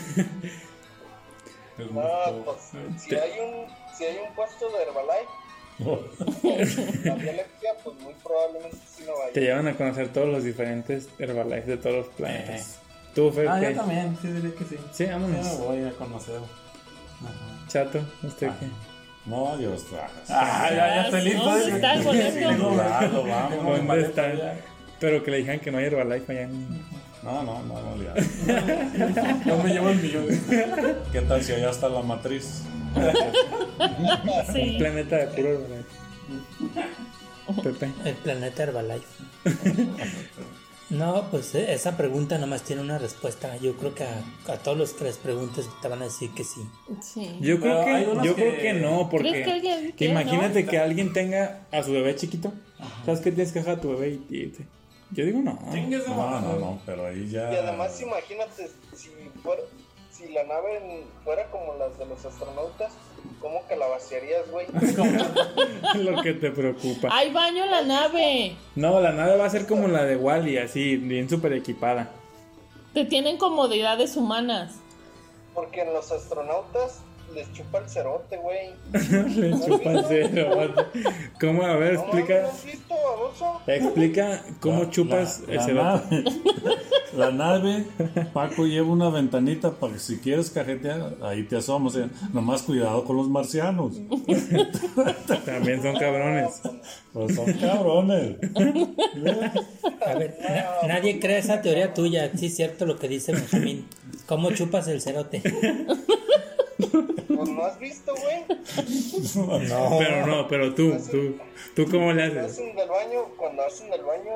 No, pues, si hay un, si hay un puesto de Herbalife, pues muy probablemente sí no vaya. Te llevan a conocer todos los diferentes Herbalife de todos los planetas. Tú, Fer, Ah, ¿qué? yo también, sí diría que sí. Sí, vámonos. me voy a conocer. Ajá. Chato, ¿usted qué? No, Dios. Ah, ya, ya estoy listo. ¿Dónde está boleto? Sí, no, vamos. ¿Dónde está? Pero que le dijeran que no hay Herbalife allá en... No, no, no, no, ya. No me llevo el millón. ¿Qué tal si allá está la matriz? Un Sí. planeta de puro Herbalife. Pepe. El planeta Herbalife. No, pues eh, esa pregunta nomás tiene una respuesta. Yo creo que a, a todos los que les preguntes te van a decir que sí. Sí. Yo creo que, yo que- creo que no, porque ¿Crees que alguien imagínate no? que alguien tenga a su bebé chiquito. ¿Sabes que tienes que dejar a tu bebé? Y, y- yo digo no. No, no, no, pero ahí ya. Y además imagínate si fuera, si la nave fuera como las de los astronautas, ¿cómo que la vaciarías, güey? Lo que te preocupa. Hay baño en la nave. No, la nave va a ser como la de Wally, así, bien súper equipada. Te tienen comodidades humanas. Porque en los astronautas les chupa el cerote, güey. Le chupa el cero. ¿Cómo? A ver, ¿No mames, ¿no explica. Explica cómo La- chupas la, el la cerote. nave, la nave, Paco lleva una ventanita para que si quieres cajetear, ahí te asomas. eh. Nomás cuidado con los marcianos. También son cabrones. Pues son cabrones. A ver, na- nadie cree esa teoría tuya. Sí, es cierto lo que dice Benjamín. ¿Cómo chupas el cerote? No has visto, güey. No. Pero no, pero tú, tú, tú cómo le Cuando haces. hacen del baño, cuando hacen del baño,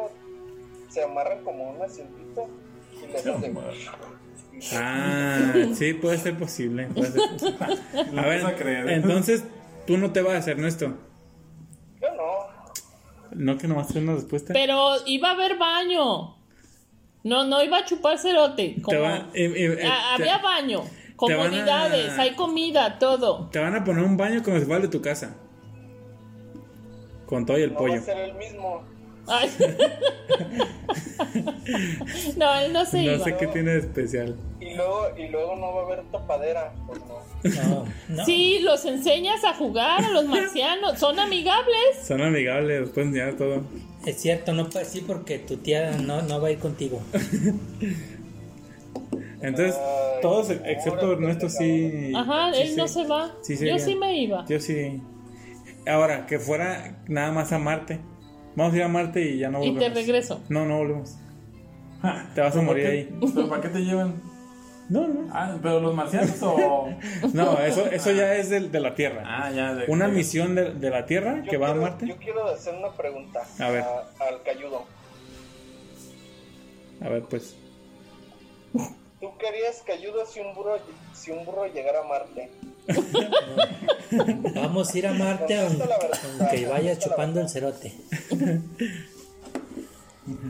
se amarran como un asientito y les hacen. Ah, sí, puede ser posible. Puede ser posible. A ver, vas a creer. entonces tú no te vas a hacer nuestro. Yo no. No que nomás una respuesta. Pero iba a haber baño. No, no iba a chupar cerote. Te, como- va- eh, eh, eh, te- había baño, a- comodidades, hay comida, todo. te van a poner un baño como si fuera el de tu casa. Con todo y el No va pollo. a ser el mismo. Ay. no, él no se No iba. sé qué tiene de especial. Y luego, y luego no va a haber tapadera. Pues no. No, no. Sí, los enseñas a jugar a los marcianos, son amigables. Son amigables, les pueden enseñar todo. Es cierto, no puedes sí porque tu tía no, no va a ir contigo. Entonces, Ay, todos excepto Ernesto sí. Ajá, sí él no se va. Sí, Yo sí me iba. Yo sí. Ahora, que fuera nada más a Marte. Vamos a ir a Marte y ya no Y volvemos. te regreso. No, no volvemos. Te vas a morir ahí. ¿Pero para qué te llevan? No, no. Ah, pero los marcianos o. No, eso, eso ya es del- de, la Tierra. Ah, ya. De, Una de- misión de, de la Tierra Yo que va a Marte. Yo quiero hacer una pregunta A ver. al cayudo. A ver, pues. ¿Tú querías cayudo si un burro, si un burro llegara a Marte? Vamos a ir a Marte aunque, aunque vayas chupando el cerote.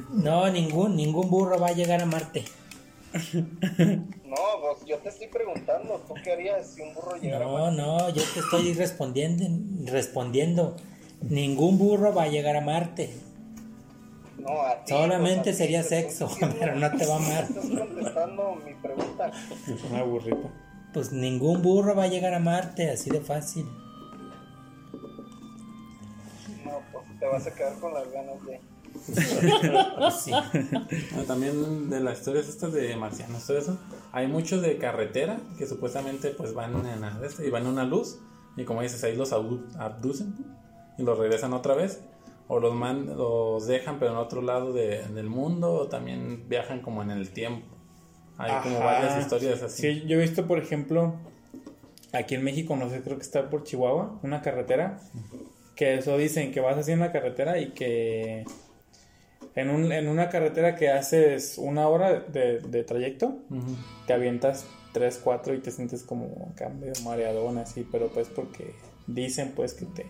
No, ningún, ningún burro va a llegar a Marte. No, pues yo te estoy preguntando, ¿tú qué harías si un burro llegara a No, Marte? no, yo te estoy respondiendo, respondiendo. Ningún burro va a llegar a Marte. No, a ti, Solamente pues, a sería sexo, pero no te va a amar. Estás contestando mi pregunta. Es una burrita. Pues ningún burro va a llegar a Marte, así de fácil. No, pues te vas a quedar con las ganas de... Pues sí. Ah, También de las historias estas de marcianos, todo eso. Hay mucho de carretera que supuestamente pues van en la- este, y van en una luz. Y como dices, ahí los abdu- abducen y los regresan otra vez. O los, man, los dejan pero en otro lado de- del mundo. O también viajan como en el tiempo. Hay como varias historias así. Sí, yo he visto, por ejemplo, aquí en México, no sé, creo que está por Chihuahua, una carretera, que eso dicen, que vas así en la carretera y que en, un, en una carretera que haces una hora de, de trayecto, te avientas 3, 4 y te sientes como acá medio mareadón así, pero pues porque dicen pues que te,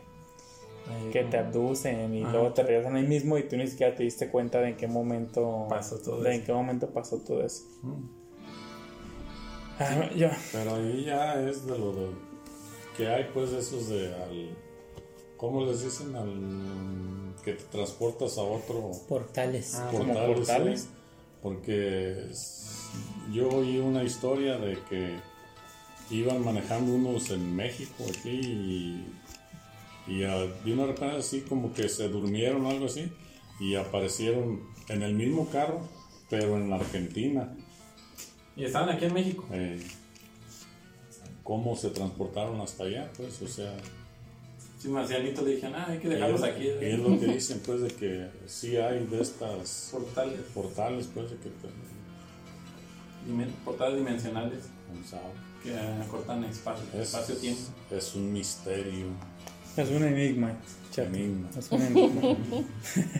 Ahí que como te abducen y Ajá. luego te regresan ahí mismo y tú ni siquiera te diste cuenta de en qué momento Pasó todo de eso. en qué momento pasó todo eso. Mm. Ah, yo, Pero ahí ya es de lo de, que hay pues esos de al ¿cómo les dicen? al que te transportas a otro Portales. Ah, como portal, portales. sí, porque es- yo oí una historia de que iban manejando unos en México aquí y, y a- de una repente así como que se durmieron o algo así y aparecieron en el mismo carro pero en la Argentina Y estaban aquí en México. eh, cómo se transportaron hasta allá pues o sea Si marcianitos le dijeron, ah, hay que dejarlos aquí. Y es lo que dicen, pues, de que sí hay de estas Portales, portales, pues, de que te, portales dimensionales sabe. que acortan espacio, Es, espacio-tiempo. es un misterio. Es un enigma. chat. Enigma. Es un enigma.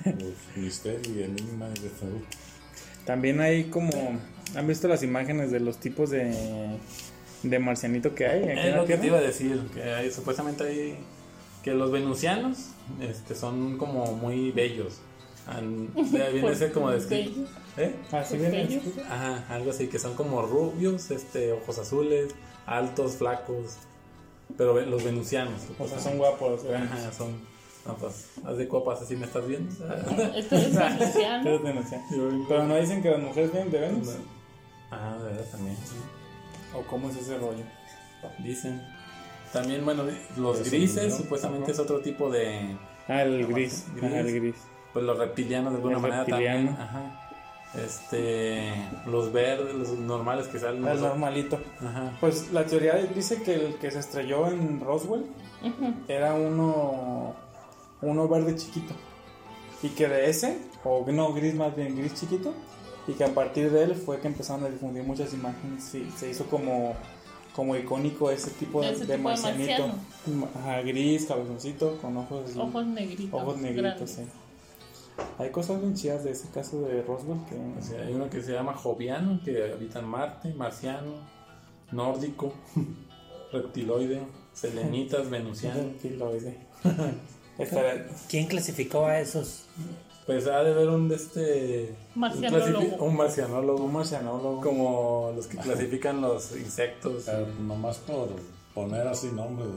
Pues, misterio y enigma de todo. También hay como. ¿Han visto las imágenes de los tipos de. de marcianito que hay? aquí en Es la lo que te iba a decir, que hay, supuestamente hay que los venusianos este, son como muy bellos. An- de- viene a ser como descrito. Bellos. ¿Eh? Ah, sí, Pues viene. Ajá, algo así, que son como rubios, este, ojos azules, altos, flacos. Pero los venusianos. O sea, son guapos. grandes. Ajá, son. No, pues, haz de copas así me estás viendo. Esto es venusiano. Pero no dicen que las mujeres vienen de Venus. Ah, de verdad también. ¿O cómo es ese rollo? Dicen. También, bueno, los grises supuestamente es otro tipo de. Ah, el gris. el gris. Pues los reptilianos de alguna manera también. Ajá. Este. Los verdes, los normales que salen. El los- normalito. Ajá. Pues la teoría dice que el que se estrelló en Roswell era uno uno verde chiquito y que de ese o no gris más bien gris chiquito y que a partir de él fue que empezaron a difundir muchas imágenes y se hizo como como icónico ese tipo de, Ese de tipo de marcianito marciano. Ajá, gris cabezoncito con ojos Ojos negritos. ojos negritos grandes. sí. Hay cosas bien chidas de ese caso de Roswell que O sea, hay uno que se llama Joviano, que habita en Marte, marciano, nórdico, reptiloide, selenitas, venusiano. Estará- ¿Quién clasificó a esos? Pues ha de haber un de este. un Marcianólogo. Un marcianólogo. un marcianólogo Como los que clasifican los insectos. Nomás por poner así nombre de...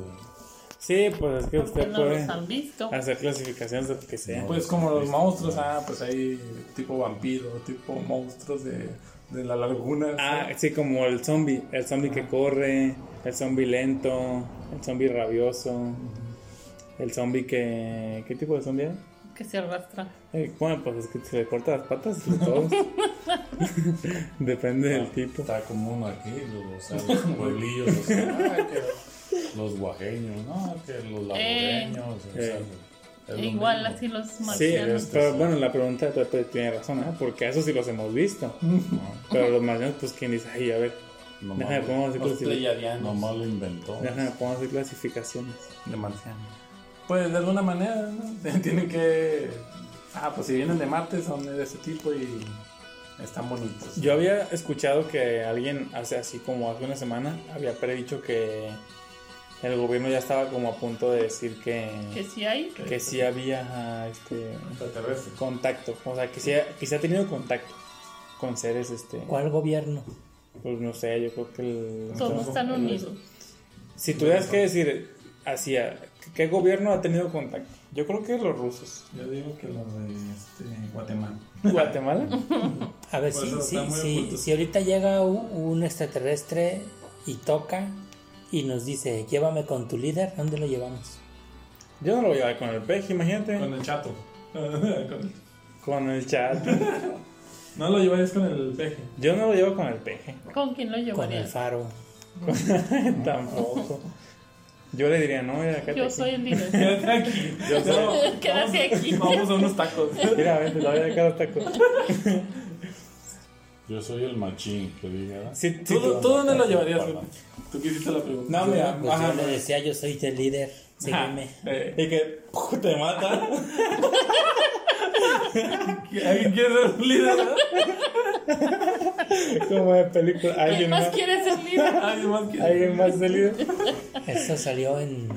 Sí, pues es que usted no puede los han visto. hacer clasificaciones de lo que sea. Pues como los monstruos, ah, pues hay tipo vampiro, tipo monstruos de, de la laguna. Ah, sí, como el zombie. El zombie que corre, el zombie lento, el zombie rabioso, el zombie que... ¿Qué tipo de zombie es? Que se arrastra. Eh, bueno, pues es que se le corta las patas de todos. Depende del tipo. Está como uno aquí, los, o sea, los pueblillos, o sea, ah, que los guajeños, ¿no? Que los laboreños, o sea, Eh. es lo Igual así los Sí, marcianos. pero bueno, la pregunta de Pepe tiene razón, ¿eh? porque eso sí los hemos visto. Pero los marcianos, pues, ¿quién dice? Ay, a ver, Nomás, déjame así Los clasificaciones. nomás lo inventó. Déjame pongo así clasificaciones. de marcianos. Pues de alguna manera, ¿no? Tienen que. Ah, pues si vienen de Marte son de ese tipo y están bonitos. Yo había escuchado que alguien hace así como hace una semana había predicho que el gobierno ya estaba como a punto de decir que, Que sí hay. que sí había este contacto, o sea, que sí, ha- que sí ha tenido contacto con seres este ¿Cuál gobierno? pues no sé, yo creo que el Todos están unidos. Si tuvieras que decir hacia qué gobierno ha tenido contacto, yo creo que los rusos. Yo digo que los de este, Guatemala. Guatemala. A ver, si, si, ahorita llega un, un extraterrestre y toca y nos dice, llévame con tu líder, ¿dónde lo llevamos? Yo no lo voy a llevar con el peje, imagínate. Con el chato. Con el- Con el chat. No lo llevarías con el peje. Yo no lo llevo con el peje. ¿Con quién lo Con llevaría? el faro. Tampoco. Yo le diría, no, mira, acá Yo soy el líder. Quédate aquí. Yo soy- Quédate aquí. Vamos a unos tacos. Mira, vente, la voy a dejar los tacos. Yo soy el machín que diga. Sí, sí, ¿Tú, tú- tú dónde lo llevarías? Tú que hiciste la pregunta. No, mira, Pues ajá, yo le decía, yo soy el líder, sígueme. Eh, Y que ¡puf! te mata. ¿Alguien quiere ser un líder? Como de película. ¿Quién Alguien más más. quiere ser líder? ¿Alguien más quiere? Alguien más salido. Eso salió en,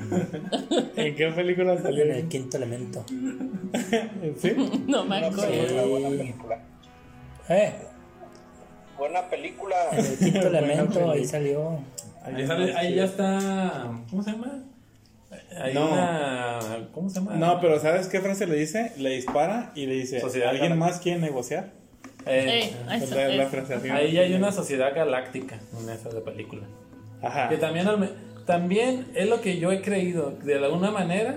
¿En qué película salió? en el quinto elemento. ¿Sí? No me Una acuerdo. película, buena película. Eh, Buena película. el quinto elemento ahí salió. Ahí, sale- ahí ya está. ¿Cómo se llama? Hay No. una. ¿Cómo se llama? No, pero ¿sabes qué frase le dice? Le dispara y le dice, Sociedad ¿alguien galáctica. más quiere negociar? Eh, ahí la, la eh. frase así. ahí hay una sociedad galáctica en esa de película. Ajá. Que también, al me- también es lo que yo he creído. De alguna manera,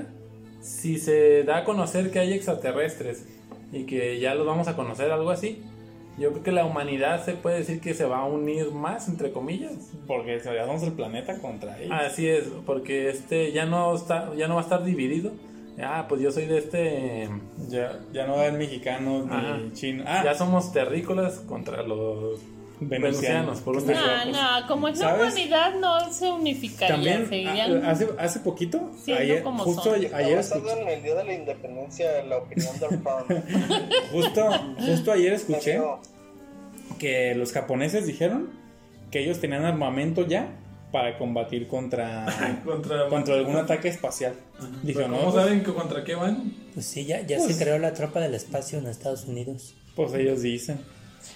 si se da a conocer que hay extraterrestres y que ya los vamos a conocer, algo así, yo creo que la humanidad se puede decir que se va a unir más, entre comillas. Porque ya somos el planeta contra ellos. Así es, porque este ya no está, ya no va a estar dividido. Ah, pues yo soy de este. Ya, ya no hay mexicanos Ajá. ni chinos. Ah, Ya somos terrícolas contra los venusianos, por No, lado. no, como es la humanidad no se unificaría, también seguirían a- hace, hace poquito, ayer, como justo son. ayer, ayer escuché, en el Día de la Independencia la opinión del justo, justo ayer escuché que los japoneses dijeron que ellos tenían armamento ya para combatir contra, Contra, contra algún ataque espacial. Dijo, Pero no, ¿Cómo pues, saben que contra qué van? Pues sí, ya, ya Pues- se creó la tropa del espacio en Estados Unidos. pues ellos dicen.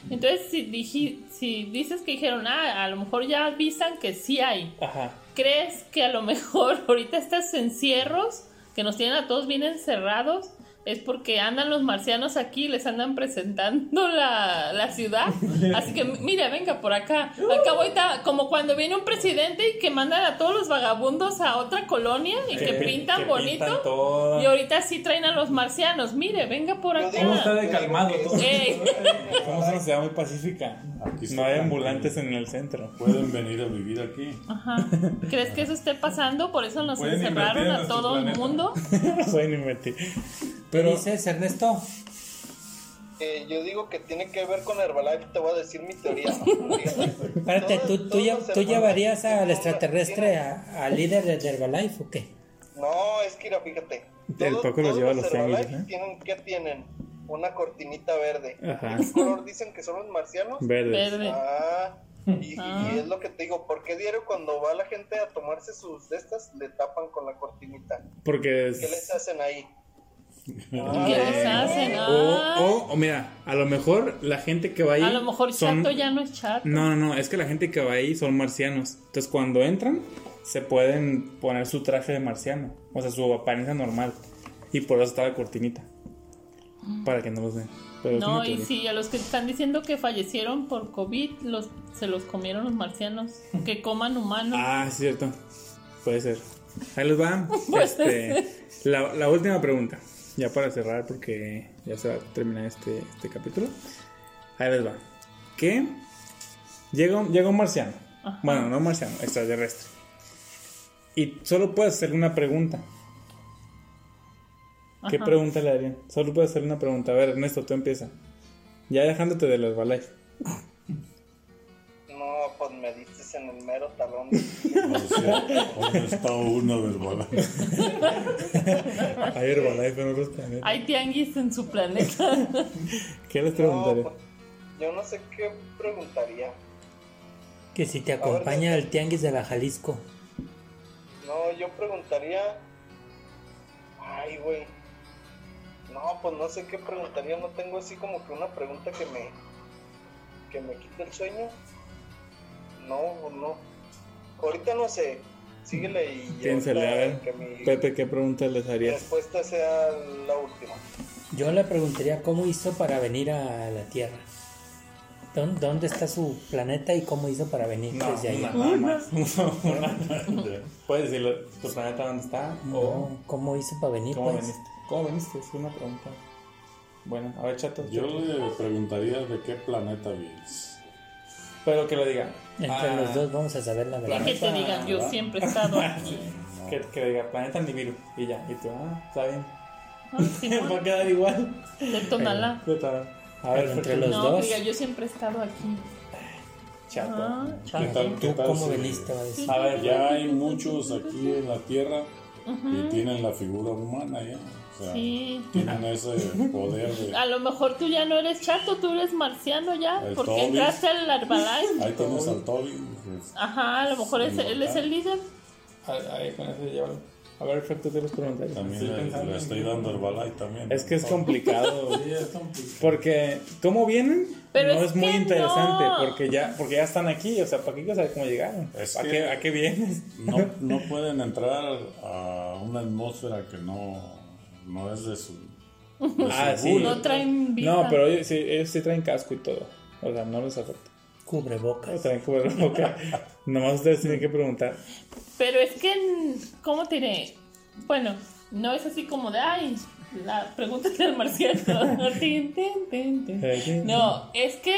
Entonces, si, diji- si dices que dijeron, ah, a lo mejor ya avisan que sí hay, Ajá. ¿crees que a lo mejor ahorita estos encierros que nos tienen a todos bien encerrados es porque andan los marcianos aquí y les andan presentando la, la ciudad? Así que, mire, venga por acá. Acá ahorita, como cuando viene un presidente y que mandan a todos los vagabundos a otra colonia y que, pintan que bonito. pintan todo. Y ahorita sí traen a los marcianos. Mire, venga por acá. ¿Cómo está de calmado todo? Ey. Somos una ciudad muy pacífica. Aquí está No hay ambulantes en el centro. Pueden venir a vivir aquí. Ajá. ¿Crees que eso esté pasando? Por eso nos encerraron a todo el mundo. No pueden invertir. ¿Qué Pero dices, Ernesto? eh, yo digo que tiene que ver con Herbalife, te voy a decir mi teoría. Espérate, ¿tú, llevarías al extraterrestre al líder de Herbalife o qué? No, es que mira, fíjate. El Paco los lleva a los Herbalife ¿eh? tienen, ¿Qué tienen? Una cortinita verde. Ajá. ¿Qué color dicen que son los marcianos? verdes. Verde. Ah, y, Ah. y es lo que te digo, ¿por qué diario cuando va la gente a tomarse sus de estas le tapan con la cortinita? Porque es- ¿Qué les hacen ahí? ¿Qué les hacen? O, Ah, o, o mira, a lo mejor la gente que va ahí. a lo mejor son- chato ya no es chato. No, no, no, es que la gente que va ahí son marcianos. Entonces cuando entran, se pueden poner su traje de marciano. O sea, su apariencia normal. Y por eso está la cortinita. Para que no los vean. Pero No, y sí, a los que están diciendo que fallecieron por COVID, los, se los comieron los marcianos. Que coman humanos. Ah, es cierto. Puede ser. Ahí les va. Puede Este, la, la última pregunta. Ya para cerrar, porque ya se va a terminar este, este capítulo. Ahí les va. ¿Qué? Llega un, llega un marciano. Bueno, no marciano, extraterrestre. Y solo puedes hacerle una pregunta. ¿Qué Ajá. pregunta le harían? Solo puedes hacerle una pregunta. A ver, Ernesto, tú empieza. Ya dejándote de los Herbalife. No, pues me en el mero talón. O sea, ¿Dónde está una verbal? Hay Herbalife en otros planetas. Hay tianguis en su planeta. ¿Qué les No, preguntaría? pues, yo no sé qué preguntaría. Que si te acompaña al tianguis de la Jalisco. No, yo preguntaría. Ay, güey. No, pues no sé qué preguntaría. No tengo así como que una pregunta que me. que me quite el sueño. No, no. Ahorita no sé. Síguele y. Piénsale, a ver. Que mi Pepe, ¿qué pregunta les harías? respuesta sea la última. Yo le preguntaría cómo hizo para venir a la Tierra. ¿Dón- ¿Dónde está su planeta y cómo hizo para venir desde allá? nada más. Puedes decirle tu planeta dónde está o ¿Cómo hizo para venir? cómo pues? veniste. ¿Cómo veniste? Es una pregunta. Bueno, a ver, chato. Yo le preguntaría de qué planeta vives. Pero que lo diga. Entre Ah, los dos vamos a saber la verdad. que te digan, yo siempre he estado aquí. Que, que le diga planeta Nibiru. Y ya. Y tú, ah, está bien. Ah, sí, Va a quedar igual. de Tonalá. Ya está. A ver, Pero entre los No, dos. que diga, yo siempre he estado aquí. chato. Ah, ¿Qué chato. tal, qué ¿Tú tal cómo si- veniste? A decir. A ver, Ya hay muchos aquí en la Tierra que tienen la figura humana ya. O sea, Sí. tienen ese poder de... A lo mejor tú ya no eres chato, tú eres marciano ya, El porque Toby. entraste al Herbalife. Ahí tienes al Toby. pues, Ajá, a lo mejor es- él es el líder. Ahí, con eso llévalo. A ver, Fer, tú te los preguntarías. También Estoy le, le estoy dando Herbalife también. Es que es complicado. Sí, es complicado. Porque, ¿cómo vienen? Pero no es es, muy que interesante, no. porque ya porque ya están aquí, o sea, ¿para qué quieres saber cómo llegaron? Es ¿A, que- qué, ¿A qué vienes? No, no pueden entrar a una atmósfera que no, no es de su... de Ah, su sí. No traen vida. No, pero ellos sí, ellos sí traen casco y todo. O sea, no les afecta. Cubrebocas. Traen cubrebocas. Nomás ustedes tienen que preguntar. Pero es que, ¿cómo te diré? Bueno, no es así como de, ay, La pregunta del marciano. No, es que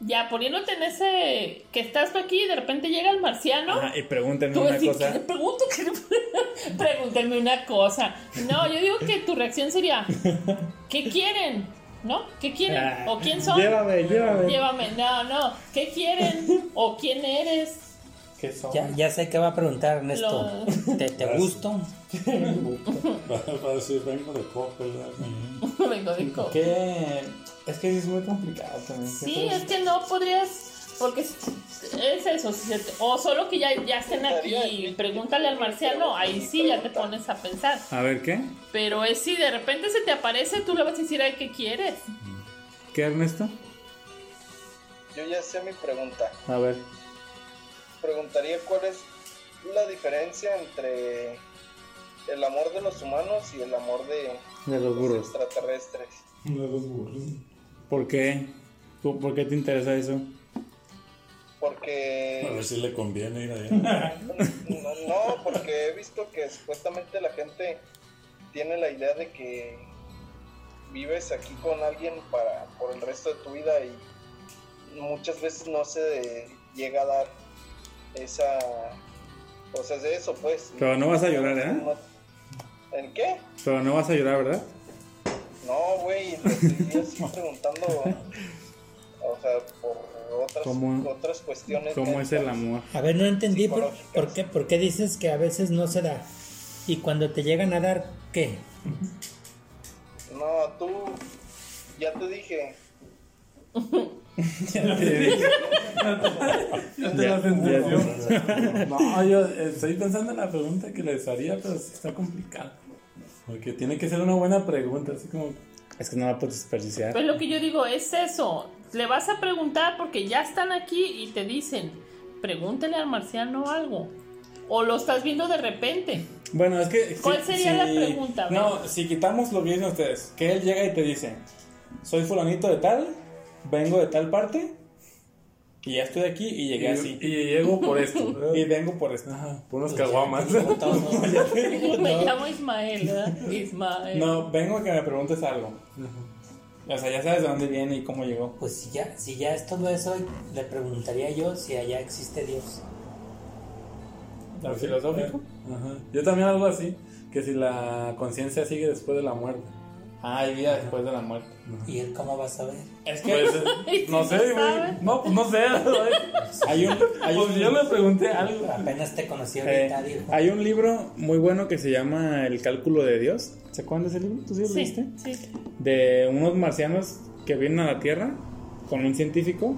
ya poniéndote en ese que estás aquí y de repente llega el marciano. Ajá, y pregúntenme una decís, cosa. ¿qué le pregunto? ¿Qué le- Pregúntenme una cosa. No, yo digo que tu reacción sería, ¿qué quieren? ¿No? ¿Qué quieren? Ah, ¿O quién son? Llévame, llévame. Llévame. No, no. ¿Qué quieren? ¿O quién eres? ¿Qué son? Ya, ya sé qué va a preguntar Ernesto. Lo- ¿Te, te gusto? Va va a decir, vengo de. ¿verdad? Vengo de co- ¿Qué? Es que es muy complicado también. Sí, es que no podrías, porque es es eso, si se te- o solo que ya, ya estén aquí y pregúntale al marciano, ahí sí ya te pones a pensar. A ver, ¿qué? Pero es si de repente se te aparece, tú le vas a decir, ay, ¿qué quieres? ¿Qué, Ernesto? Yo ya sé mi pregunta. A ver. Preguntaría cuál es la diferencia entre el amor de los humanos y el amor de De los los burros. ¿Por qué? ¿Por por qué te interesa eso? A Porque ver si le conviene ir allá. no, no, porque he visto que supuestamente la gente tiene la idea de que vives aquí con alguien para por el resto de tu vida y muchas veces no se llega a dar esa o sea, es de eso pues. Pero no vas a llorar, ¿eh? ¿En qué? Pero no vas a llorar, ¿verdad? No, güey, te estoy preguntando, o sea, por otras, ¿Cómo- otras cuestiones. ¿Cómo es el amor? A ver, no entendí por, por qué, por qué dices que a veces no se da. Y cuando te llegan a dar, ¿qué? No, tú, ya te dije, Ya te la sentenció. No, yo eh, estoy pensando en la pregunta que les haría, pero sí está complicado. Porque tiene que ser una buena pregunta, así como... Es que no la puedes desperdiciar. Pues lo que yo digo es eso, le vas a preguntar porque ya están aquí y te dicen, pregúntele al marciano algo. O lo estás viendo de repente. Bueno, es que. ¿Cuál si- sería la pregunta? No, si quitamos lo que dicen ustedes, que él llega y te dice: Soy fulanito de tal, vengo de tal parte, y ya estoy aquí y llegué Y, así. y llego por esto. Y vengo por esto. Por unos caguamas. Me llamo Ismael, ¿verdad? Ismael. No, vengo a que me preguntes algo. O sea, ya sabes de dónde viene y cómo llegó. Pues si ya, si ya es todo eso, le preguntaría yo si allá existe Dios. ¿Lo filosófico? Ajá. Yo también algo así, que si la conciencia sigue después de la muerte. Ah, hay vida después de la muerte. ¿Y él cómo va a saber? Es que Pues, eh, no sé, güey. No, pues no sé. hay un, hay Pues un, yo le pregunté algo. Apenas te conocí eh, ahorita, dijo. hay un libro muy bueno que se llama El cálculo de Dios. ¿Se acuerdan de ese libro? ¿Tú sí lo Sí, leíste? sí. de unos marcianos que vienen a la Tierra con un científico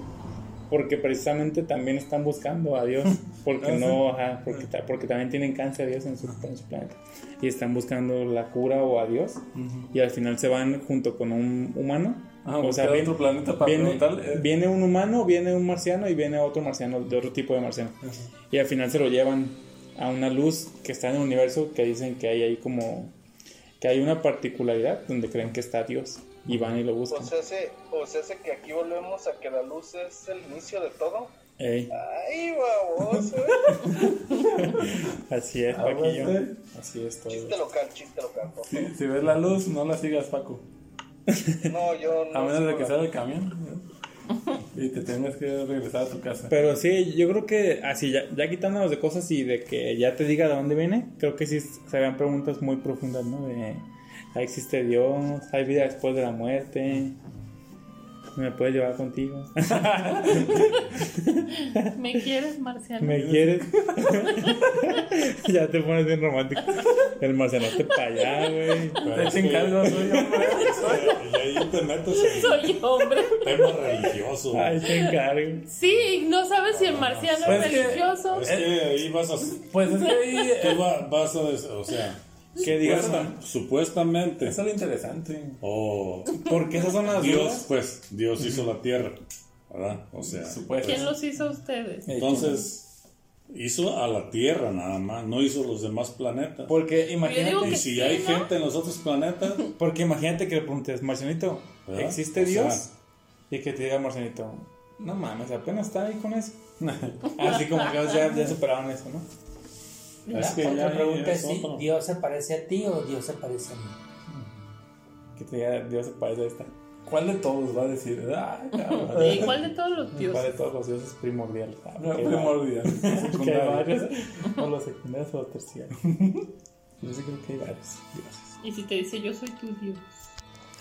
porque precisamente también están buscando a Dios porque no ajá, porque, ta- porque también tienen cáncer a Dios en su, en su planeta y están buscando la cura o a Dios y al final se van junto con un humano Ah, buscar viene- otro planeta para viene, preguntarle. eh. viene un humano viene un marciano y viene otro marciano de otro tipo de marciano y al final se lo llevan a una luz que está en el universo que dicen que hay ahí como que hay una particularidad donde creen que está Dios y van y lo buscan. o sea, se, o sea, se que aquí volvemos a que la luz es el inicio de todo. Ey, Ay, baboso, eh. así es, Ah, Paquillo. bueno. Así es todo. Chiste local, chiste local. Si, si ves la luz, no la sigas, Paco. No, yo no. A menos de que la- salga el camión. Y te tengas que regresar a tu casa. Pero sí, yo creo que así, ya, ya quitándonos de cosas y de que ya te diga de dónde viene, creo que sí serían preguntas muy profundas, ¿no? De, ¿ah, ¿existe Dios? ¿Hay vida después de la muerte? ¿Me puedes llevar contigo? ¿Me quieres, marciano? ¿Me quieres? ya te pones bien romántico. El marcianote para allá, güey. Te soy hombre. Y ahí te metes en Soy hombre. tema religioso. Ay, te encargo. Sí, no sabes si el marciano Pues es que- religioso. Es que ahí vas a. Pues es que ahí. Tú eh, va- vas a. O sea. Que digas, supuesta- supuestamente. Eso es lo interesante. O. porque esas son las Dios, dudas. pues. Dios hizo la tierra. ¿Verdad? O sea. ¿Quién los hizo a ustedes? Entonces. Hizo a la tierra nada más. No hizo los demás planetas. Porque imagínate, Y si sí, hay ¿no? gente en los otros planetas. porque imagínate que le preguntes, Marcianito, ¿Verdad? ¿existe O sea- Dios? y que te diga Marcianito, no mames, apenas está ahí con eso. Así como que ya, ya superaron eso, ¿no? Es que La otra ya pregunta es es si otro. Dios se parece a ti o Dios se parece a mí. Que te diga, Dios se parece a esta. ¿Cuál de todos va a decir? Ay, cabrón. ¿Y cuál de todos los ¿Cuál de dioses? todos los dioses primordial? Ah, No, primordial. Que hay secundario. varios. O los secundarios o los terciarios. Yo sí creo que hay varios dioses. Y si te dice yo soy tu dios.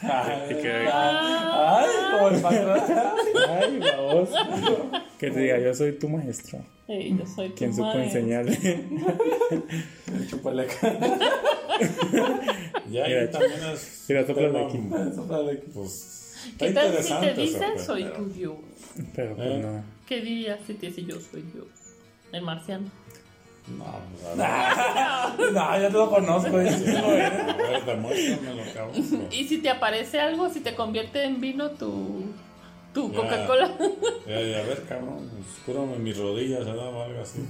Ay, Que- ay, como el patrón. Ay, vamos. Que te diga, yo soy tu maestro. Ey, yo soy tu Quien supo maestro. enseñarle. Chúpale Y ahí Mira, también es. mira, sóplale tema, aquí. Sóplale aquí. Pues. ¿Qué tal si te interesante ese dice pedo. soy tu dios? Pero pues Eh. no. ¿Qué dirías si te dice yo soy Dios? El marciano. No, pues, a ver, No, ya te lo conozco. y sí lo eres. a ver, demuéstramelo, cabrón. Y si te aparece algo, si te convierte en vino tu, tu. Coca-Cola. Ya, ya, a ver, cabrón, pues, cúrame mis rodillas, ¿verdad? O algo así.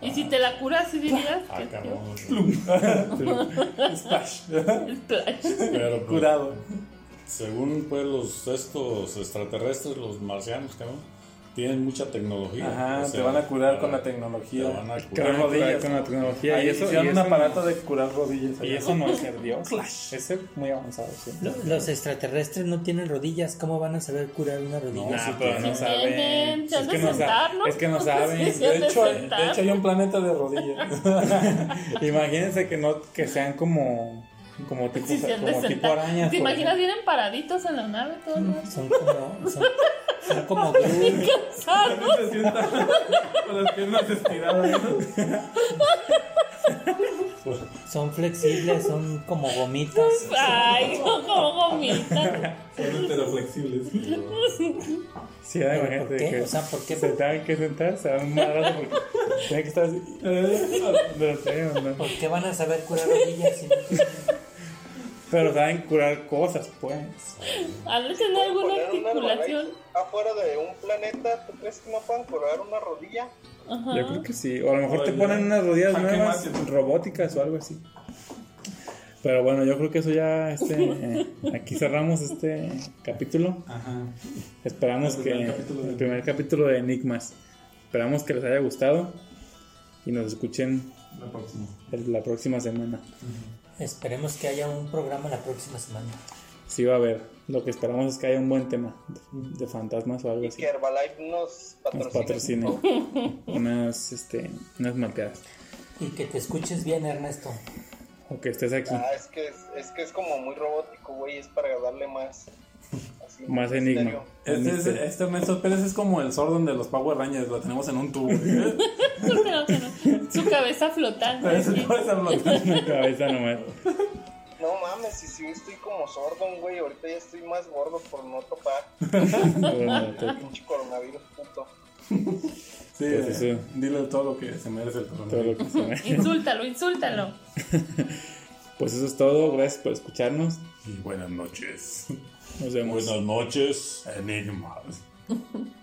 y si te la curas, ¿sí dirías? Ah, cabrón. Splash. El splash. Pero pues, Curado. según pues los estos extraterrestres, los marcianos, cabrón, tienen mucha tecnología. Ajá, O sea, te van a curar con la tecnología. Te van a curar. rodillas. con la tecnología. Ahí y eso, hicieron y un eso aparato no, de curar rodillas. y eso no es ser Dios. Es ser muy avanzado, sí. Lo- Los extraterrestres no tienen rodillas, ¿cómo van a saber curar una rodilla? No, sí pero no saben. Es que no saben. Es que no saben. De hecho, de hecho, hay un planeta de rodillas. Imagínense que no que sean como como tipo, Sí, como tipo arañas. ¿Te imaginas vienen paraditos en la nave todo el mundo? Son como, son, son como Groot. Cansados. Se sientan con las piernas estiradas. Son flexibles, son como gomitas. Ay, no, como gomita. Son heteroflexibles. Sí, ¿Pero imagínate por qué? que O sea, ¿por qué? se tengan que sentar, se dan un madrazo porque tienen que estar así. ¿no? ¿Por qué van a saber curar rodillas si no tienen- Pero saben curar cosas, pues. ¿Han tener alguna articulación? afuera de un planeta, ¿tú crees que no puedan curar una rodilla? Ajá. Yo creo que sí. O a lo mejor te ponen unas rodillas nuevas, robóticas o algo así. Pero bueno, yo creo que eso ya, este, eh, aquí cerramos este capítulo. Ajá. Esperamos El que de- el primer capítulo de Enigmas. Esperamos que les haya gustado y nos escuchen La próxima. la próxima semana. Esperemos que haya un programa la próxima semana. Sí va a haber. Lo que esperamos es que haya un buen tema de, de fantasmas o algo Y así. que Herbalife nos Nos patrocine. patrocine unas, este, unas mapeadas. Y que te escuches bien, Ernesto. O que estés aquí. Ah, es que es, es que es como muy robótico, güey, es para darle más... así, Más enigma. Este, es, este Ernesto Pérez es como el Sordon de los Power Rangers. Lo tenemos en un tubo. ¿eh? No, no, no. Su cabeza flotando. Hablar. La cabeza nomás. No mames, si sí estoy como sordón, güey, ahorita ya estoy más gordo por no topar. Pinche coronavirus, puto. Sí, Pues eh, eso. dile todo lo que se merece el todo coronavirus. lo que se ve. Insúltalo, insúltalo. Pues eso es todo. Gracias por escucharnos. Y buenas noches. Nos vemos. Buenas noches. Enigmas.